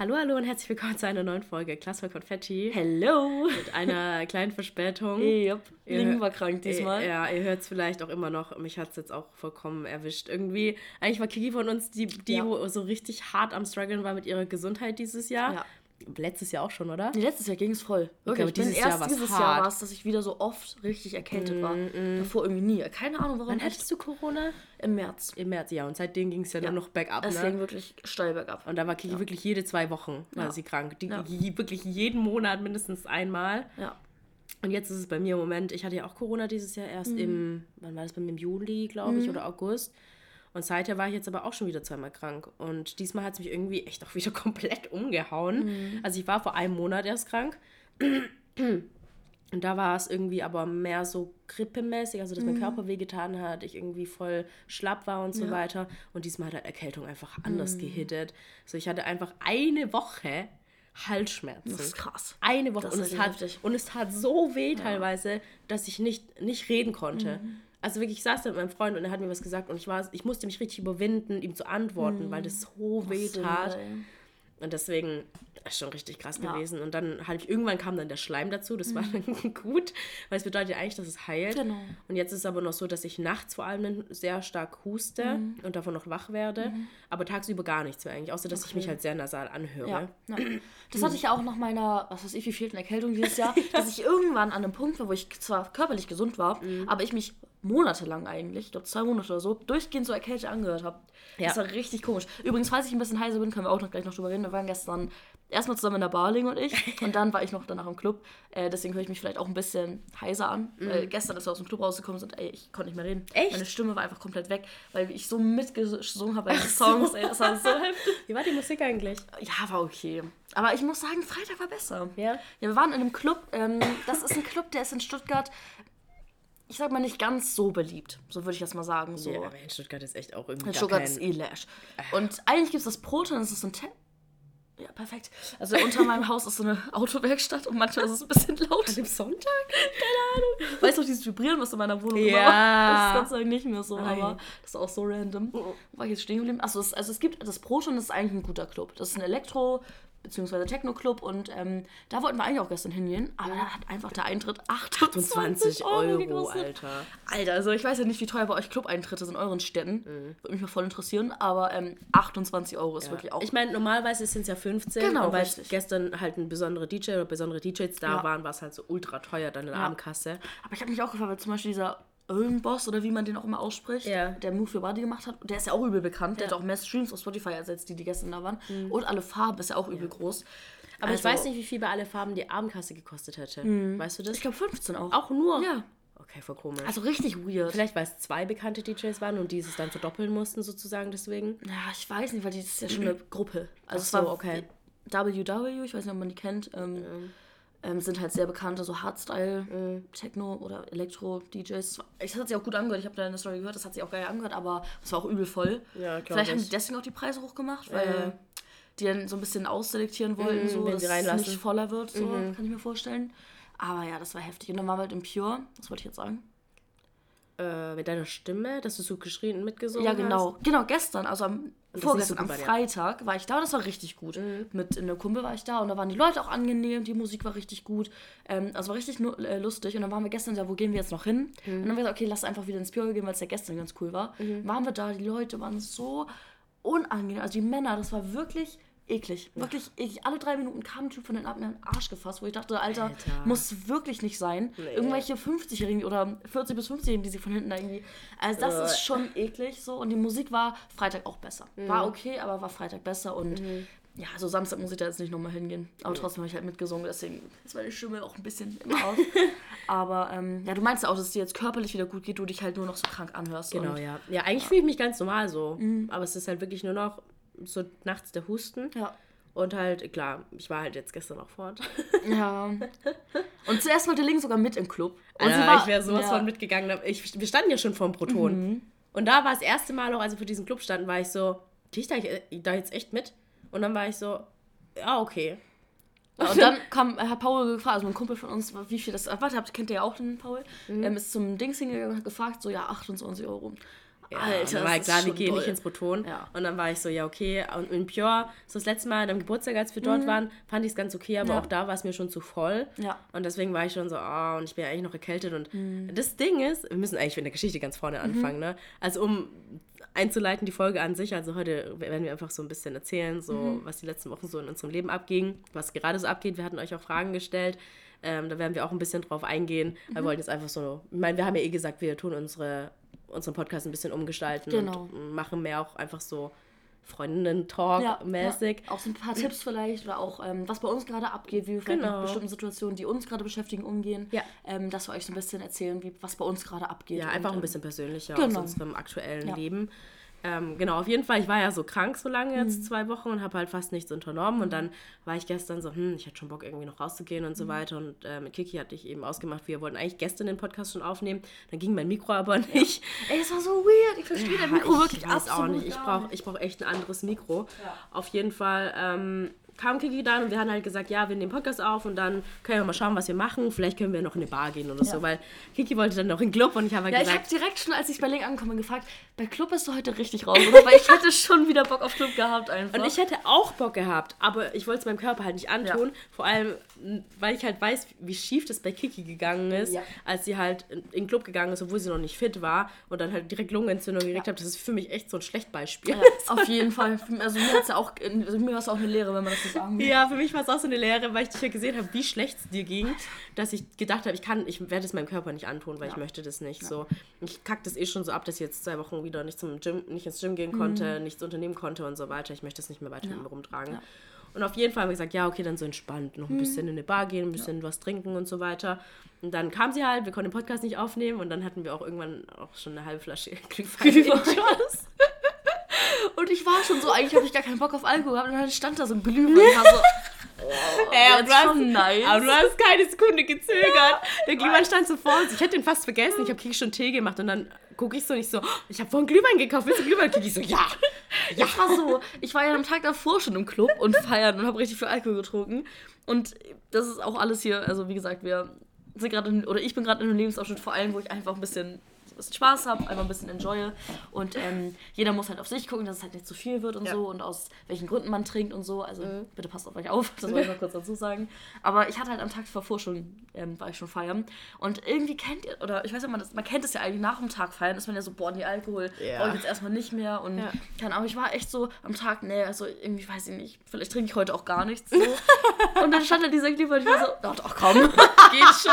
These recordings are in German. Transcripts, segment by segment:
Hallo, hallo und herzlich willkommen zu einer neuen Folge Klasse Konfetti. Hello! Mit einer kleinen Verspätung. Yep. Hör- war krank diesmal. Ja, ihr hört es vielleicht auch immer noch. Mich hat es jetzt auch vollkommen erwischt. Irgendwie, eigentlich war Kiki von uns die, die Ja. so richtig hart am struggeln war mit ihrer Gesundheit dieses Jahr. Ja. Letztes Jahr auch schon, oder? Nee, letztes Jahr ging es voll. Wirklich, bin dieses erst Jahr dieses hart. Jahr war es, dass ich wieder so oft richtig erkältet war. Davor irgendwie nie. Keine Ahnung, warum. Wann hattest du Corona? Im März. Im März, ja. Und seitdem ging es ja, Ja. nur noch bergab. Es Ne? ging wirklich steil bergab. Und da war Kiki wirklich jede zwei Wochen war Ja. sie krank. Die, Ja. Wirklich jeden Monat mindestens einmal. Ja. Und jetzt ist es bei mir im Moment, ich hatte ja auch Corona dieses Jahr Mhm. erst im, wann war das bei mir, im Juli, glaube ich, oder August. Und seither war ich jetzt aber auch schon wieder zweimal krank. Und diesmal hat es mich irgendwie echt auch wieder komplett umgehauen. Mhm. Also ich war vor einem Monat erst krank. Und da war es irgendwie aber mehr so grippemäßig, also dass Mhm. mein Körper wehgetan hat, ich irgendwie voll schlapp war und so Ja. Mhm. weiter. Und diesmal hat halt Erkältung einfach anders gehittet. So, ich hatte einfach eine Woche Halsschmerzen. Das ist krass. Eine Woche. Und es, hat, und es tat so weh teilweise, dass ich nicht, nicht reden konnte. Mhm. Also wirklich, ich saß da mit meinem Freund und er hat mir was gesagt und ich, war, ich musste mich richtig überwinden, ihm zu antworten, weil das so weh Mhm. Tat. Und deswegen ist schon richtig krass Ja. gewesen. Und dann halt irgendwann kam dann der Schleim dazu. Das war dann gut, weil es bedeutet ja eigentlich, dass es heilt. Genau. Und jetzt ist es aber noch so, dass ich nachts vor allem sehr stark huste Mhm. und davon noch wach werde. Aber tagsüber gar nichts mehr eigentlich, außer dass ich mich halt sehr nasal anhöre. Ja, ja. Das hatte ich ja auch nach meiner, was weiß ich, wie vielten Erkältung dieses Jahr, dass ich irgendwann an einem Punkt war, wo ich zwar körperlich gesund war, Mhm. aber ich mich monatelang eigentlich, ich glaube zwei Monate oder so, durchgehend so erkältet angehört habe. Ja. Das war richtig komisch. Übrigens, falls ich ein bisschen heiser bin, können wir auch noch gleich noch drüber reden. Wir waren gestern erstmal zusammen in der Barling und ich und dann war ich noch danach im Club. Äh, deswegen höre ich mich vielleicht auch ein bisschen heiser an, weil gestern, als wir aus dem Club rausgekommen sind, ey, ich konnte nicht mehr reden. Mhm. Echt? Meine Stimme war einfach komplert weg, weil ich so mitgesungen habe bei den Songs, ey, das war so heftig. Wie war die Musik eigentlich? Ja, war okay. Aber ich muss sagen, Freitag war besser. Ja? Ja, wir waren in einem Club. Ähm, das ist ein Club, der ist in Stuttgart, ich sag mal, nicht ganz so beliebt. So würde ich das mal sagen. So. Ja, aber in Stuttgart ist echt auch irgendwie in gar Stuttgart kein... ist eh Lash. Und eigentlich gibt es das Proton, das ist so ein Te Ja, perfekt. Also unter meinem Haus ist so eine Autowerkstatt und manchmal ist es ein bisschen laut. An dem Sonntag? Weißt du, dieses Vibrieren, was in meiner Wohnung Ja. war? Das ist Gott sei nicht mehr so, Ei. aber das ist auch so random. Wo war ich jetzt stehen geblieben? Achso, es, also es gibt, das Proton ist eigentlich ein guter Club. Das ist ein Elektro- bzw. Techno-Club und ähm, da wollten wir eigentlich auch gestern hingehen, aber da hat einfach der Eintritt 28 28 Euro, gekostet. Alter. Alter, also ich weiß ja nicht, wie teuer bei euch Club-Eintritte sind in euren Städten. Mhm. Würde mich mal voll interessieren, aber ähm, 28 Euro ist wirklich auch... Ich meine, normalerweise sind es ja 15. Genau, und weil richtig. gestern halt ein besonderer DJ oder besondere DJs da Ja. waren, war es halt so ultra teuer dann in der Ja. Abendkasse. Aber ich habe mich auch gefragt, weil zum Beispiel dieser Boss oder wie man den auch immer ausspricht, Ja. der Move Your Body gemacht hat, der ist ja auch übel bekannt. Der hat auch mehr Streams auf Spotify als jetzt die, die gestern da waren. Und alle Farben ist ja auch übel groß. Mhm. Aber ich Also, weiß nicht, wie viel bei alle Farben die Abendkasse gekostet hätte. Weißt du das? Ich glaube 15 auch. auch nur? Ja. Okay, voll komisch. Also richtig weird. Vielleicht, weil es zwei bekannte DJs waren und die es dann verdoppeln mussten, sozusagen deswegen. Ja, ich weiß nicht, weil die ist ja schon eine Gruppe. Also Ach es so, war okay. WW, ich weiß nicht, ob man die kennt. Ähm, ähm, sind halt sehr bekannte, so Hardstyle, Mhm. Techno oder Elektro-DJs. Es hat sich auch gut angehört, ich habe deine Story gehört, das hat sich auch geil angehört, aber es war auch übel voll. Ja, Vielleicht haben ich. die deswegen auch die Preise hochgemacht, weil Ja. die dann so ein bisschen ausselektieren wollten, so, Mhm, wen dass sie es nicht voller wird, so kann ich mir vorstellen. Aber ja, das war heftig. Und dann waren wir halt im Pure, was wollte ich jetzt sagen? Äh, mit deiner Stimme, dass du so geschrien und mitgesungen Ja, genau. hast. Genau, gestern, also am vorgestern, am. Freitag war ich da und das war richtig gut. Mit einem Kumpel war ich da und da waren die Leute auch angenehm, die Musik war richtig gut. Ähm, also war richtig äh, lustig. Und dann waren wir gestern ja, wo gehen wir jetzt noch hin? Und dann haben wir gesagt, okay, lass einfach wieder ins Pure gehen, weil es ja gestern ganz cool war. Waren wir da, die Leute waren so unangenehm. Also die Männer, das war wirklich eklig. Wirklich eklig. Alle drei Minuten kam ein Typ von den ab mir in den Arsch gefasst, wo ich dachte, Alter, Alter. muss wirklich nicht sein. Irgendwelche 50-Jährigen oder 40 bis 50-Jährigen, die sich von hinten da irgendwie. Also das Äh. ist schon eklig so. Und die Musik war Freitag auch besser. War okay, aber war Freitag besser. Und ja, so Samstag muss ich da jetzt nicht nochmal hingehen. Aber trotzdem habe ich halt mitgesungen, deswegen ist meine Stimme auch ein bisschen im Aus. aber ähm, ja, du meinst ja auch, dass es dir jetzt körperlich wieder gut geht, du dich halt nur noch so krank anhörst. Genau, ja. Ja, eigentlich fühle ich mich ganz normal so. Aber es ist halt wirklich nur noch so nachts der Husten. Ja. Und halt, klar, ich war halt jetzt gestern auch fort. Ja. Und zuerst wollte Link sogar mit im Club. Und sie war, ich wäre sowas ja. von mitgegangen. Ich, wir standen ja schon vorm Proton. Und da war das erste Mal auch, als wir vor diesem Club standen, war ich so, gehe ich da, da jetzt echt mit? Und dann war ich so, ja, okay. Ja, und dann kam, hat Paul gefragt, also ein Kumpel von uns, wie viel das, warte, habt, kennt ihr ja auch den Paul, mhm. ähm, ist zum Dings hingegangen und hat gefragt, so, ja, 28 Euro. Ja, Alter, dann war ich klar, wir gehen nicht ins Beton. Ja. Und dann war ich so, ja, okay. Und in Pure, so das letzte Mal am Geburtstag, als wir dort mhm. waren, fand ich es ganz okay, aber ja. auch da war es mir schon zu voll. Ja. Und deswegen war ich schon so, oh, und ich bin ja eigentlich noch erkältet. Und mhm. das Ding ist, wir müssen eigentlich in der Geschichte ganz vorne anfangen, mhm. ne? Also um einzuleiten, die Folge an sich. Also heute werden wir einfach so ein bisschen erzählen, so mhm. was die letzten Wochen so in unserem Leben abging, was gerade so abgeht. Wir hatten euch auch Fragen gestellt. Ähm, da werden wir auch ein bisschen drauf eingehen. Mhm. Wir wollten jetzt einfach so, ich meine, wir haben ja eh gesagt, wir tun unsere, unseren Podcast ein bisschen umgestalten genau. und machen mehr auch einfach so Freundinnen-Talk-mäßig. Ja, Auch so ein paar Tipps vielleicht oder auch, ähm, was bei uns gerade abgeht, wie wir genau. mit bestimmten Situationen, die uns gerade beschäftigen, umgehen. Ja. Ähm, dass wir euch so ein bisschen erzählen, wie, was bei uns gerade abgeht. Ja, einfach und, ein bisschen persönlicher genau. aus unserem aktuellen ja. Leben. Ähm, genau, auf jeden Fall, ich war ja so krank so lange jetzt, mhm. zwei Wochen und habe halt fast nichts unternommen. Mhm. Und dann war ich gestern so, hm, ich hätte schon Bock irgendwie noch rauszugehen und so mhm. weiter. Und äh, mit Kiki hatte ich eben ausgemacht, wir wollten eigentlich gestern den Podcast schon aufnehmen. Dann ging mein Mikro aber nicht. Ja. Ey, es war so weird. Ich verstehe ja, dein Mikro ich wirklich weiß auch nicht. Ich brauche ich brauch echt ein anderes Mikro. Ja. Auf jeden Fall. Ähm, kam Kiki dann und wir haben halt gesagt, ja, wir nehmen Podcast auf und dann können wir mal schauen, was wir machen. Vielleicht können wir noch in eine Bar gehen oder ja. so, weil Kiki wollte dann noch in den Club und ich habe halt ja, gesagt... ich habe direkt schon, als ich bei Link angekommen gefragt, bei Club bist du heute richtig raus, oder? Weil ich hätte schon wieder Bock auf Club gehabt einfach. Und ich hätte auch Bock gehabt, aber ich wollte es meinem Körper halt nicht antun. Ja. Vor allem, weil ich halt weiß, wie schief das bei Kiki gegangen ist, ja. als sie halt in den Club gegangen ist, obwohl sie noch nicht fit war und dann halt direkt Lungenentzündung gekriegt ja. hat. Das ist für mich echt so ein Schlechtbeispiel. Ja, auf jeden Fall. Also mir, hat's ja auch, also mir war es auch eine Lehre, wenn man das so sagen will. Ja, für mich war es auch so eine Lehre, weil ich dich ja gesehen habe, wie schlecht es dir ging, dass ich gedacht habe, ich kann, ich werde es meinem Körper nicht antun, weil ich möchte das nicht. So, ich kacke das eh schon so ab, dass ich jetzt zwei Wochen wieder nicht zum Gym, nicht ins Gym gehen konnte, mhm. nichts unternehmen konnte und so weiter. Ich möchte das nicht mehr weiter rumtragen. Und auf jeden Fall haben wir gesagt, ja, okay, dann so entspannt, noch ein mhm. bisschen in eine Bar gehen, ein bisschen ja. was trinken und so weiter. Und dann kam sie halt, wir konnten den Podcast nicht aufnehmen und dann hatten wir auch irgendwann auch schon eine halbe Flasche Glühwein. und ich war schon so, eigentlich habe ich gar keinen Bock auf Alkohol gehabt und dann stand da so ein Glühwein. War so, Oh, Ey, aber, du hast, nice. aber du hast keine Sekunde gezögert. Ja. Der Glühwein stand so vor uns. Ich hätte den fast vergessen. Ich habe Kiki schon Tee gemacht und dann gucke ich so nicht so, ich habe vorhin Glühwein gekauft, willst du Glühwein? Kiki so, ja. Ja. Ich war so, ich war ja am Tag davor schon im Club und feiern und habe richtig viel Alkohol getrunken. Und das ist auch alles hier, also wie gesagt, wir sind gerade, oder ich bin gerade in einem Lebensabschnitt vor allem, wo ich einfach ein bisschen bisschen Spaß habe, einfach ein bisschen enjoye. Und ähm, jeder muss halt auf sich gucken, dass es halt nicht zu viel wird und ja. so und aus welchen Gründen man trinkt und so. Also mhm. bitte passt auf euch auf, das wollte ich mal kurz dazu sagen. Aber ich hatte halt am Tag davor schon, ähm, war ich schon feiern. Und irgendwie kennt ihr, oder ich weiß nicht, man, das, man kennt es ja eigentlich nach dem Tag feiern, ist man ja so, boah, nee, Alkohol ja. brauche ich jetzt erstmal nicht mehr. Und ja. keine Ahnung, ich war echt so am Tag, nee, also irgendwie weiß ich nicht, vielleicht trinke ich heute auch gar nichts. So. und dann stand da dieser Glühwein und ich war so, doch, doch, komm, geht schon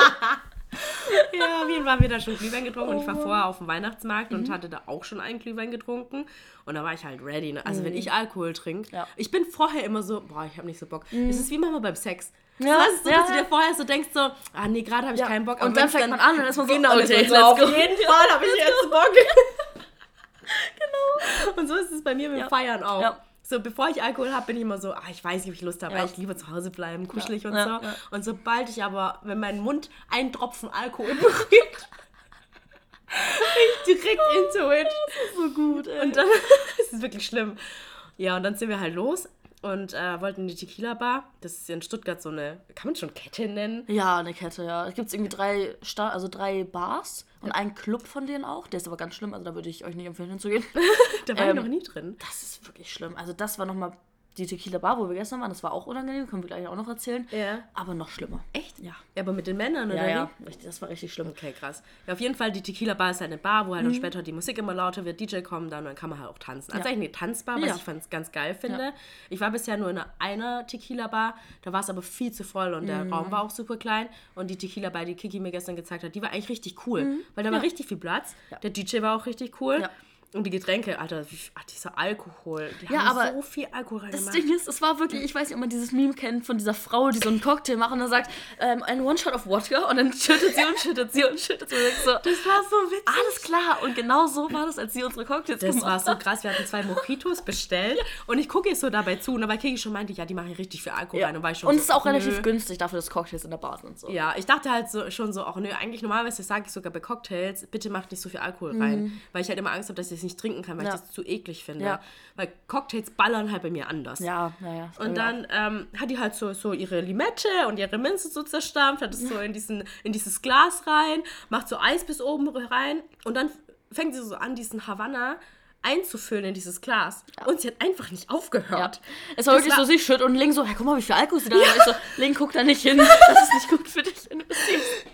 ja, auf jeden Fall haben wir da schon Glühwein getrunken oh. und ich war oh. vorher auf dem Weihnachtsmarkt mhm. und hatte da auch schon einen Glühwein getrunken und da war ich halt ready. Ne? Also mhm. wenn ich Alkohol trinke, ja. ich bin vorher immer so, boah, ich habe nicht so Bock. Mhm. Es ist wie manchmal beim Sex. Ja, ist so, ja, dass du dir vorher so denkst, so, ah nee, gerade habe ich ja. keinen Bock. Und dann fängt man an und ist man so, genau, okay, so, auf jeden Fall habe ich jetzt Bock. genau. Und so ist es bei mir mit dem Feiern auch. Ja. So, bevor ich Alkohol habe, bin ich immer so, ah, ich weiß nicht, ob ich Lust habe, ja. weil ich lieber zu Hause bleiben, kuschelig ja. und so. Ja. Und sobald ich aber, wenn mein Mund einen Tropfen Alkohol berührt, bin ich direkt into it. Das ist so gut, ey. Und dann, das ist wirklich schlimm. Ja, und dann sind wir halt los und äh, wollten in die Tequila Bar. Das ist in Stuttgart so eine, kann man schon Kette nennen? Ja, eine Kette, ja. Es gibt irgendwie drei, Star also drei Bars und ja. einen Club von denen auch. Der ist aber ganz schlimm, also da würde ich euch nicht empfehlen hinzugehen. da war ähm, ich noch nie drin. Das ist wirklich schlimm. Also das war nochmal die Tequila Bar, wo wir gestern waren, das war auch unangenehm, können wir gleich auch noch erzählen. Ja. Aber noch schlimmer. Echt? Ja. ja aber mit den Männern, oder? Ja, ja. Das war richtig schlimm. Okay, krass. Ja, auf jeden Fall, die Tequila Bar ist halt eine Bar, wo halt mhm. auch später die Musik immer lauter wird, DJ kommen dann und dann kann man halt auch tanzen. Also ja. eigentlich eine Tanzbar, was ja. ich ganz geil finde. Ich war bisher nur in einer, einer Tequila Bar, da war es aber viel zu voll und der mhm. Raum war auch super klein. Und die Tequila Bar, die Kiki mir gestern gezeigt hat, die war eigentlich richtig cool, mhm. weil da war richtig viel Platz. Der DJ war auch richtig cool. Ja. Und die Getränke, Alter, ach, dieser Alkohol. Die ja, haben aber so viel Alkohol reingemacht. Das Ding ist, es war wirklich, ich weiß nicht, ob man dieses Meme kennt von dieser Frau, die so einen Cocktail macht und dann sagt, ähm, ein One-Shot of Wodka und dann schüttet sie und schüttet sie und schüttet sie. Und so, das war so witzig. Alles klar. Und genau so war das, als sie unsere Cocktails das gemacht Das war so krass. Wir hatten zwei Mojitos bestellt und ich gucke ihr so dabei zu und dabei Kiki schon meinte, ja, die machen richtig viel Alkohol ja. rein. Und, war ich schon und so, es ist auch nö. relativ günstig dafür, dass Cocktails in der Bar sind. So. Ja, ich dachte halt so, schon so, auch nö, eigentlich normalerweise sage ich sogar bei Cocktails, bitte macht nicht so viel Alkohol rein. Mhm. Weil ich halt immer Angst habe, dass ich es nicht trinken kann, weil ja. ich das zu eklig finde. Ja. Weil Cocktails ballern halt bei mir anders. Ja, naja. Und dann ähm, hat die halt so, so ihre Limette und ihre Minze so zerstampft, hat es so in, diesen, in dieses Glas rein, macht so Eis bis oben rein und dann fängt sie so an, diesen Havanna einzufüllen in dieses Glas. Ja. Und sie hat einfach nicht aufgehört. Ja. Es war das wirklich war so, sie schütt und Ling so, hey, guck mal, wie viel Alkohol sie da hat. Ich so, Ling, guck da nicht hin. Das ist nicht gut für dich.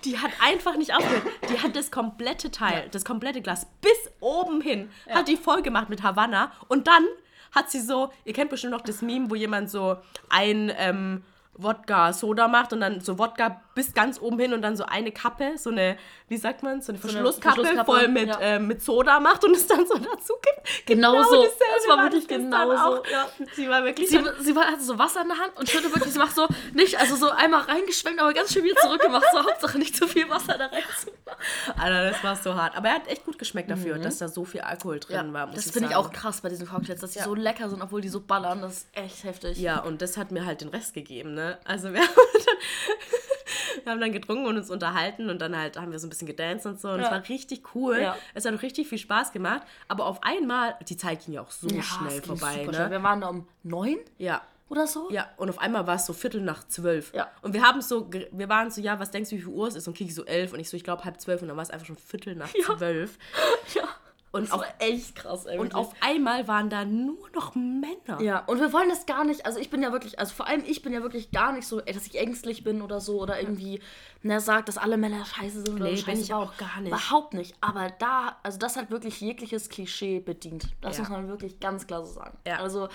Die hat einfach nicht aufgehört. Die hat das komplette Teil, ja. das komplette Glas bis oben hin, hat die voll gemacht mit Havanna. Und dann hat sie so, ihr kennt bestimmt noch das Meme, wo jemand so ein... Ähm, Wodka-Soda macht und dann so Wodka bis ganz oben hin und dann so eine Kappe, so eine, wie sagt man, so eine Verschlusskappe, so eine voll mit, ja. äh, mit Soda macht und es dann so dazu gibt. Genau, genau so. Das war wirklich genau so. Ja. Sie war wirklich. Sie, sie war, hatte so Wasser in der Hand und schüttet wirklich, sie macht so nicht, also so einmal reingeschwenkt, aber ganz schön wieder zurückgemacht. So Hauptsache nicht zu viel Wasser da rein zu machen. Alter, das war so hart. Aber er hat echt gut geschmeckt dafür, mhm. dass da so viel Alkohol drin ja, war. das finde ich auch krass bei diesen Cocktails, dass die so lecker sind, obwohl die so ballern. Das ist echt heftig. Ja, und das hat mir halt den Rest gegeben, ne? Also wir haben dann, wir haben dann getrunken und uns unterhalten und dann halt haben wir so ein bisschen gedanced und so. Und ja. es war richtig cool. Ja. Es hat auch richtig viel Spaß gemacht. Aber auf einmal, die Zeit ging ja auch so ja, schnell vorbei. Ne? Schnell. Wir waren da um neun. Ja. Oder so? Ja, und auf einmal war es so Viertel nach zwölf. Ja. Und wir haben so, wir waren so, ja, was denkst du, wie viel Uhr es ist? Und Kiki so elf und ich so, ich glaube halb zwölf und dann war es einfach schon Viertel nach zwölf. Ja. Und auch echt krass, ey, Und auf einmal waren da nur noch Männer. Ja, und wir wollen das gar nicht, also ich bin ja wirklich, also vor allem ich bin ja wirklich gar nicht so, ey, dass ich ängstlich bin oder so oder irgendwie, ne, sagt, dass alle Männer scheiße sind oder nee, bin ich auch gar nicht. Überhaupt nicht. Aber da, also das hat wirklich jegliches Klischee bedient. Das ja. muss man wirklich ganz klar so sagen. Ja. Also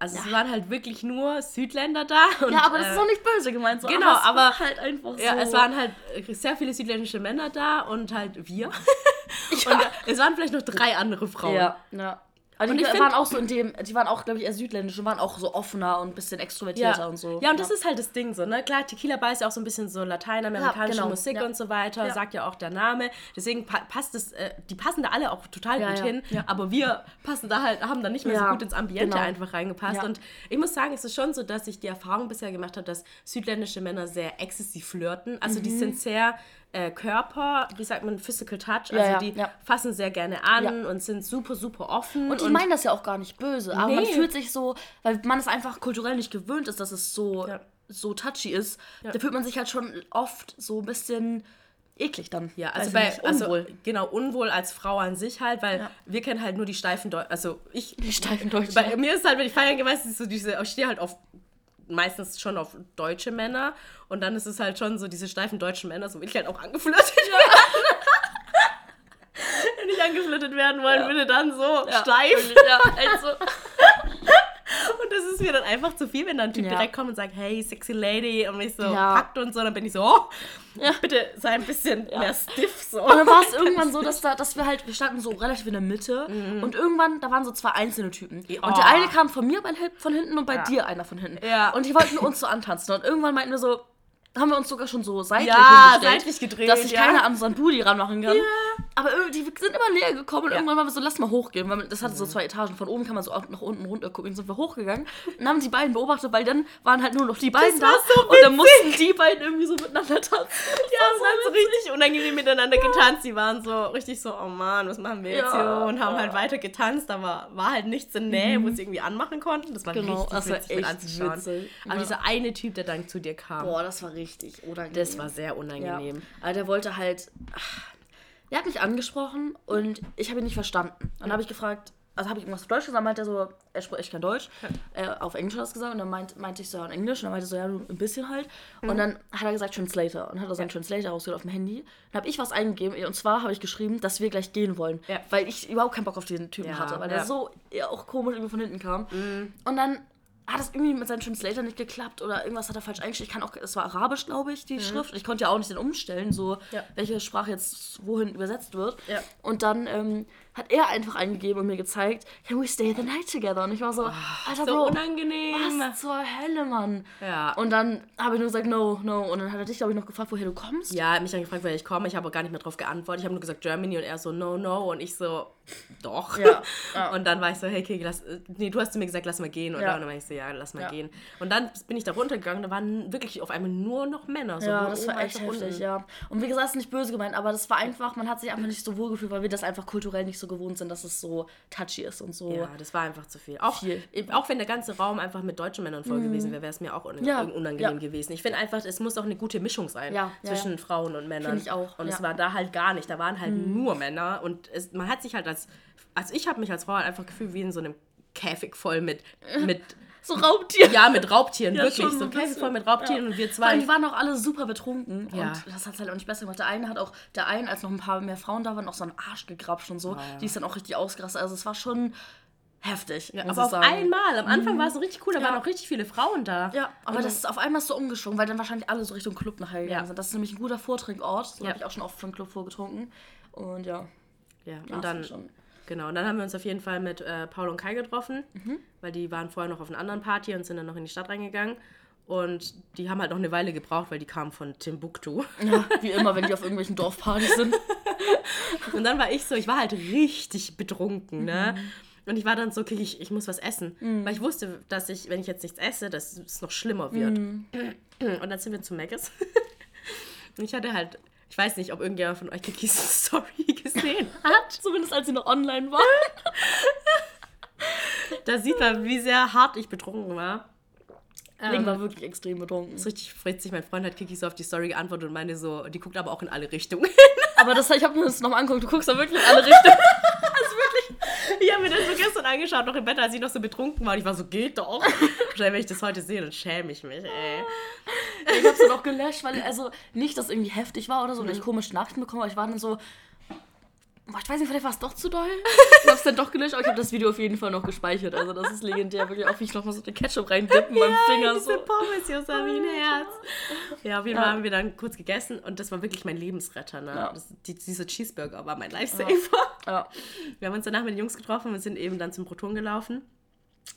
also ja. es waren halt wirklich nur Südländer da. Und, ja, aber das äh, ist auch nicht böse gemeint. So. Genau, aber, aber halt einfach so. Ja, es waren halt sehr viele südländische Männer da und halt wir. ja. Und es waren vielleicht noch drei andere Frauen. Ja, ja. Aber die waren auch so in dem, die waren auch, glaube ich, eher südländisch und waren auch so offener und ein bisschen extrovertierter ja. und so. Ja, und ja. das ist halt das Ding so, ne? Klar, Tequila Bar ist ja auch so ein bisschen so lateinamerikanische ja, genau. Musik und so weiter, sagt ja auch der Name. Deswegen pa passt es, äh, die passen da alle auch total gut hin, aber wir passen da halt, haben da nicht mehr so gut ins Ambiente genau. einfach reingepasst. Und ich muss sagen, es ist schon so, dass ich die Erfahrung bisher gemacht habe, dass südländische Männer sehr exzessiv flirten. Also mhm. die sind sehr äh, Körper, wie sagt man, Physical Touch. Also ja, die ja. fassen sehr gerne an ja. und sind super, super offen. Und die meinen das ja auch gar nicht böse, aber nee. man fühlt sich so, weil man es einfach kulturell nicht gewöhnt ist, dass es so, so touchy ist, da fühlt man sich halt schon oft so ein bisschen eklig dann. Ja, also bei also, unwohl. genau unwohl als Frau an sich halt, weil ja. wir kennen halt nur die steifen Deutschen, also ich die steifen Deutschen. Bei mir ist halt, wenn ich feiern gehe, meistens so diese ich stehe halt auf meistens schon auf deutsche Männer und dann ist es halt schon so diese steifen deutschen Männer, so will ich halt auch angeflirtet werden. Wenn ich angeflirtet werden wollen ja. würde, dann so ja, steif. Ja, also. Ist mir dann einfach zu viel, wenn dann ein Typ ja. direkt kommt und sagt, hey, sexy lady, und mich so ja. packt und so, dann bin ich so, oh, ja. bitte sei ein bisschen mehr stiff. So. Und dann war es irgendwann so, dass, da, dass wir halt, wir standen so relativ in der Mitte mhm. und irgendwann, da waren so zwei einzelne Typen. Oh. Und der eine kam von mir von hinten und bei dir einer von hinten. Ja. Und die wollten uns so antanzen. Und irgendwann meinten wir so, haben wir uns sogar schon so seitlich ja, seitlich gedreht, dass sich ja. keiner an unseren Booty ranmachen kann. Ja. Aber die sind immer näher gekommen und ja. irgendwann waren wir so, lass mal hochgehen, weil das hatte so zwei Etagen. Von oben kann man so nach unten runter gucken. Dann sind wir hochgegangen und haben die beiden beobachtet, weil dann waren halt nur noch die beiden da so und dann mussten die beiden irgendwie so miteinander tanzen. Ja, das so halt so richtig unangenehm miteinander getanzt. Die waren so richtig so, oh Mann, was machen wir jetzt hier? Und haben halt weiter getanzt, aber war halt nichts in Nähe, mhm. wo sie irgendwie anmachen konnten. Das war genau, richtig das war witzig echt anzuschauen. Witzig. Aber dieser eine Typ, der dann zu dir kam. Boah, das war richtig unangenehm. Das war sehr unangenehm. Ja. Aber der wollte halt. Ach, der hat mich angesprochen und ich habe ihn nicht verstanden. Und dann habe ich gefragt, also habe ich irgendwas auf Deutsch gesagt, meinte er so, er spricht kein Deutsch. Ja. Äh, auf Englisch hat er es gesagt und dann meint, meinte ich so, in Englisch. Und dann meinte er so, ja, ein bisschen halt. Mhm. Und dann hat er gesagt Translator und hat er seinen ja. Translator rausgeholt auf dem Handy. Dann habe ich was eingegeben und zwar habe ich geschrieben, dass wir gleich gehen wollen. Ja. Weil ich überhaupt keinen Bock auf diesen Typen hatte, weil der so ja, auch komisch irgendwie von hinten kam. Mhm. Und dann hat es irgendwie mit seinem Translator nicht geklappt oder irgendwas hat er falsch eingestellt. Ich kann auch, es war Arabisch, glaube ich, die mhm. Schrift. Ich konnte ja auch nicht den umstellen, so ja. welche Sprache jetzt wohin übersetzt wird. Ja. Und dann ähm, hat er einfach eingegeben und mir gezeigt, can we stay the night together? Und ich war so, oh, Alter, so Bro, unangenehm. was zur Hölle, Mann? Ja. Und dann habe ich nur gesagt, no, no. Und dann hat er dich, glaube ich, noch gefragt, woher du kommst. Ja, er hat mich dann gefragt, woher ich komme. Ich habe auch gar nicht mehr drauf geantwortet. Ich habe nur gesagt, Germany und er so, no, no. Und ich so, doch. Ja, ja. Und dann war ich so, hey, Kiki, lass, nee, du hast zu mir gesagt, lass mal gehen, oder? Ja. Und dann war ich so, ja, lass mal gehen. Und dann bin ich da runtergegangen, da waren wirklich auf einmal nur noch Männer. So ja, das war echt heftig, ja. Und wie gesagt, ist nicht böse gemeint, aber das war einfach, man hat sich einfach nicht so wohl gefühlt, weil wir das einfach kulturell nicht so gewohnt sind, dass es so touchy ist und so. Ja, das war einfach zu viel. Auch, viel. auch wenn der ganze Raum einfach mit deutschen Männern voll mm. gewesen wäre, wäre es mir auch un ja. unangenehm gewesen. Ich finde einfach, es muss auch eine gute Mischung sein zwischen Frauen und Männern. Finde ich auch. Und es war da halt gar nicht. Da waren halt mm. nur Männer und es, man hat sich halt als also ich habe mich als Frau halt einfach gefühlt wie in so einem Käfig voll mit, mit so Raubtieren. Ja, mit Raubtieren, ja, wirklich. So Käfig voll mit Raubtieren ja. und wir zwei. Und die waren auch alle super betrunken. Ja. Und das hat es halt auch nicht besser gemacht. Der eine hat auch, der eine, als noch ein paar mehr Frauen da waren, auch so einen Arsch gegrapscht und so. Ja, die ist dann auch richtig ausgerastet. Also es war schon heftig. Ja, aber auf sagen. einmal. Am Anfang mhm. war es so richtig cool, da ja. waren auch richtig viele Frauen da. Ja, aber und das ist auf einmal so umgeschwungen, weil dann wahrscheinlich alle so Richtung Club nachher gegangen ja. sind. Das ist nämlich ein guter Vortrinkort. So ja. habe ich auch schon oft vom Club vorgetrunken. Und ja. Ja, und dann schon. Genau, und dann haben wir uns auf jeden Fall mit äh, Paul und Kai getroffen, mhm. weil die waren vorher noch auf einer anderen Party und sind dann noch in die Stadt reingegangen. Und die haben halt noch eine Weile gebraucht, weil die kamen von Timbuktu. Ja, wie immer, wenn die auf irgendwelchen Dorfpartys sind. und dann war ich so, ich war halt richtig betrunken, ne? Mhm. Und ich war dann so, okay, ich, ich muss was essen. Mhm. Weil ich wusste, dass ich, wenn ich jetzt nichts esse, dass es noch schlimmer wird. Mhm. Und dann sind wir zu Megas. und ich hatte halt ich weiß nicht, ob irgendjemand von euch Kikis Story gesehen hat. Zumindest als sie noch online war. da sieht man, wie sehr hart ich betrunken war. Link ähm, war wirklich extrem betrunken. Das ist richtig fritzig. Mein Freund hat Kiki so auf die Story geantwortet und meinte so, die guckt aber auch in alle Richtungen. aber das, ich habe mir das nochmal angeguckt, du guckst da wirklich in alle Richtungen. Ich habe mir das so gestern angeschaut, noch im Bett, als ich noch so betrunken war. Und ich war so, geht doch. Wahrscheinlich, wenn ich das heute sehe, dann schäme ich mich, ey. Ich hab's dann auch gelöscht, weil, also, nicht, dass irgendwie heftig war oder so, oder ich mhm. komische Nachrichten bekommen, aber ich war dann so, ich weiß nicht, vielleicht war es doch zu doll. Ich hab's dann doch gelöscht, aber ich habe das Video auf jeden Fall noch gespeichert. Also das ist legendär, wirklich auch wie ich nochmal so den Ketchup reindippen ja, beim Finger. Diese so. Pommes, Josamin Herz. Ja, auf jeden Fall ja. haben wir dann kurz gegessen und das war wirklich mein Lebensretter. Ne? Ja. Das, die, diese Cheeseburger war mein Lifesaver. Ja. Wir haben uns danach mit den Jungs getroffen und sind eben dann zum Proton gelaufen.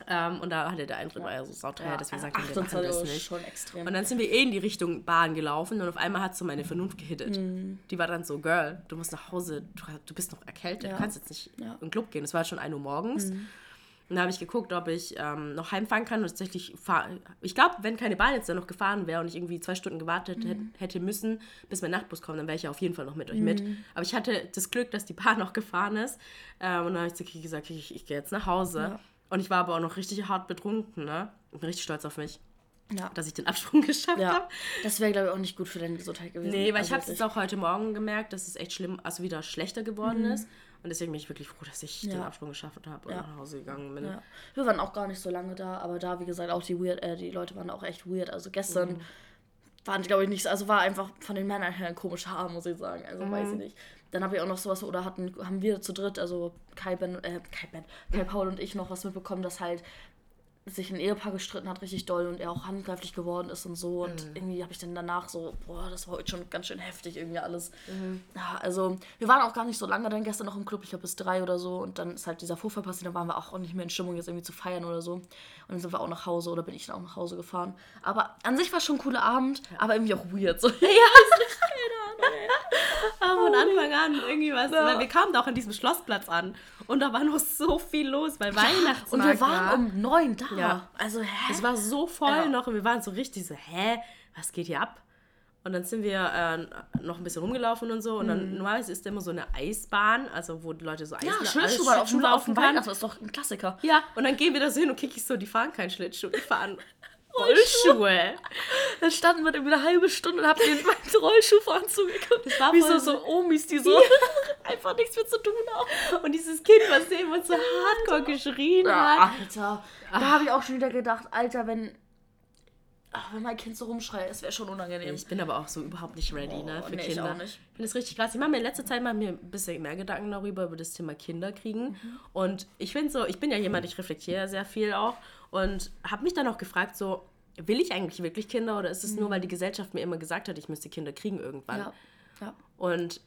Ähm, und da hatte der Eintritt ja. war ja so sauteuer, ja, dass wir gesagt haben, wir machen das nicht. Schon extrem. Und dann sind wir eh in die Richtung Bahn gelaufen und auf einmal hat so meine Vernunft gehittet. Mhm. Die war dann so, Girl, du musst nach Hause, du, du bist noch erkältet, ja. du kannst jetzt nicht ja. in den Club gehen. Es war schon 1 Uhr morgens. Mhm. Und da habe ich geguckt, ob ich ähm, noch heimfahren kann. Und tatsächlich fahr Ich glaube, wenn keine Bahn jetzt dann noch gefahren wäre und ich irgendwie zwei Stunden gewartet mhm. hätte müssen, bis mein Nachtbus kommt, dann wäre ich ja auf jeden Fall noch mit euch mhm. mit. Aber ich hatte das Glück, dass die Bahn noch gefahren ist. Ähm, und dann habe ich zu Kiki gesagt, ich, ich gehe jetzt nach Hause. Ja. Und ich war aber auch noch richtig hart betrunken, ne? Ich bin richtig stolz auf mich. Ja. Dass ich den Absprung geschafft ja. habe. Das wäre, glaube ich, auch nicht gut für deine Gesundheit gewesen. Nee, weil also ich habe es jetzt auch heute Morgen gemerkt, dass es echt schlimm, also wieder schlechter geworden mhm. ist. Und deswegen bin ich wirklich froh, dass ich ja. den Absprung geschafft habe und nach Hause gegangen bin. Wir waren auch gar nicht so lange da, aber da, wie gesagt, auch die weird, äh, die Leute waren auch echt weird. Also gestern mhm. waren, glaube ich, nicht so, also war einfach von den Männern her ein komischer Haar, muss ich sagen. Also mhm. weiß ich nicht. Dann habe ich auch noch sowas, oder hatten, haben wir zu dritt, also Kai Ben, äh, Kai Ben, Kai Paul und ich noch was mitbekommen, dass halt sich ein Ehepaar gestritten hat, richtig doll und er auch handgreiflich geworden ist und so. Und mhm. irgendwie habe ich dann danach so, boah, das war heute schon ganz schön heftig, irgendwie alles. Mhm. Ja, also wir waren auch gar nicht so lange dann gestern noch im Club, ich glaube bis drei oder so. Und dann ist halt dieser Vorfall passiert, dann waren wir auch nicht mehr in Stimmung, jetzt irgendwie zu feiern oder so. Und dann sind wir auch nach Hause oder bin ich dann auch nach Hause gefahren. Aber an sich war schon ein cooler Abend, aber irgendwie auch weird. So. Ja. Aber von Anfang an irgendwie was. Ja. Weil wir kamen da auch an diesem Schlossplatz an und da war noch so viel los, weil Weihnachtsmarkt Und wir waren war. um neun da. Ja. Also, hä? Es war so voll ja. noch und wir waren so richtig so, hä, was geht hier ab? Und dann sind wir äh, noch ein bisschen rumgelaufen und so. Und dann mhm. normalerweise ist da immer so eine Eisbahn, also wo die Leute so Eis ja, Schlittschuhbahn auf, laufen können. Das ist doch ein Klassiker. Ja, und dann gehen wir da so hin und kick ich so, die fahren keinen Schlittschuh, die fahren Rollschuhe. Dann standen wir da eine halbe Stunde und haben den meinen Rollschuhfahren zugeguckt. Das war wie so, so Omis, die so ja. einfach nichts mehr zu tun haben. Und dieses Kind, was eben so hardcore geschrien hat. Alter, da habe ich auch schon wieder gedacht, Alter, wenn Ach, wenn mein Kind so rumschreit, es wäre schon unangenehm. Ich bin aber auch so überhaupt nicht ready, oh, ne, für nee, Kinder. Ich, ich finde es richtig krass. Ich mache mir in letzter Zeit mal mir ein bisschen mehr Gedanken darüber, über das Thema Kinder kriegen. Mhm. Und ich finde so, ich bin ja jemand, ich reflektiere sehr viel auch und habe mich dann auch gefragt, so, will ich eigentlich wirklich Kinder oder ist es mhm. nur, weil die Gesellschaft mir immer gesagt hat, ich müsste Kinder kriegen irgendwann? Ja. ja. Und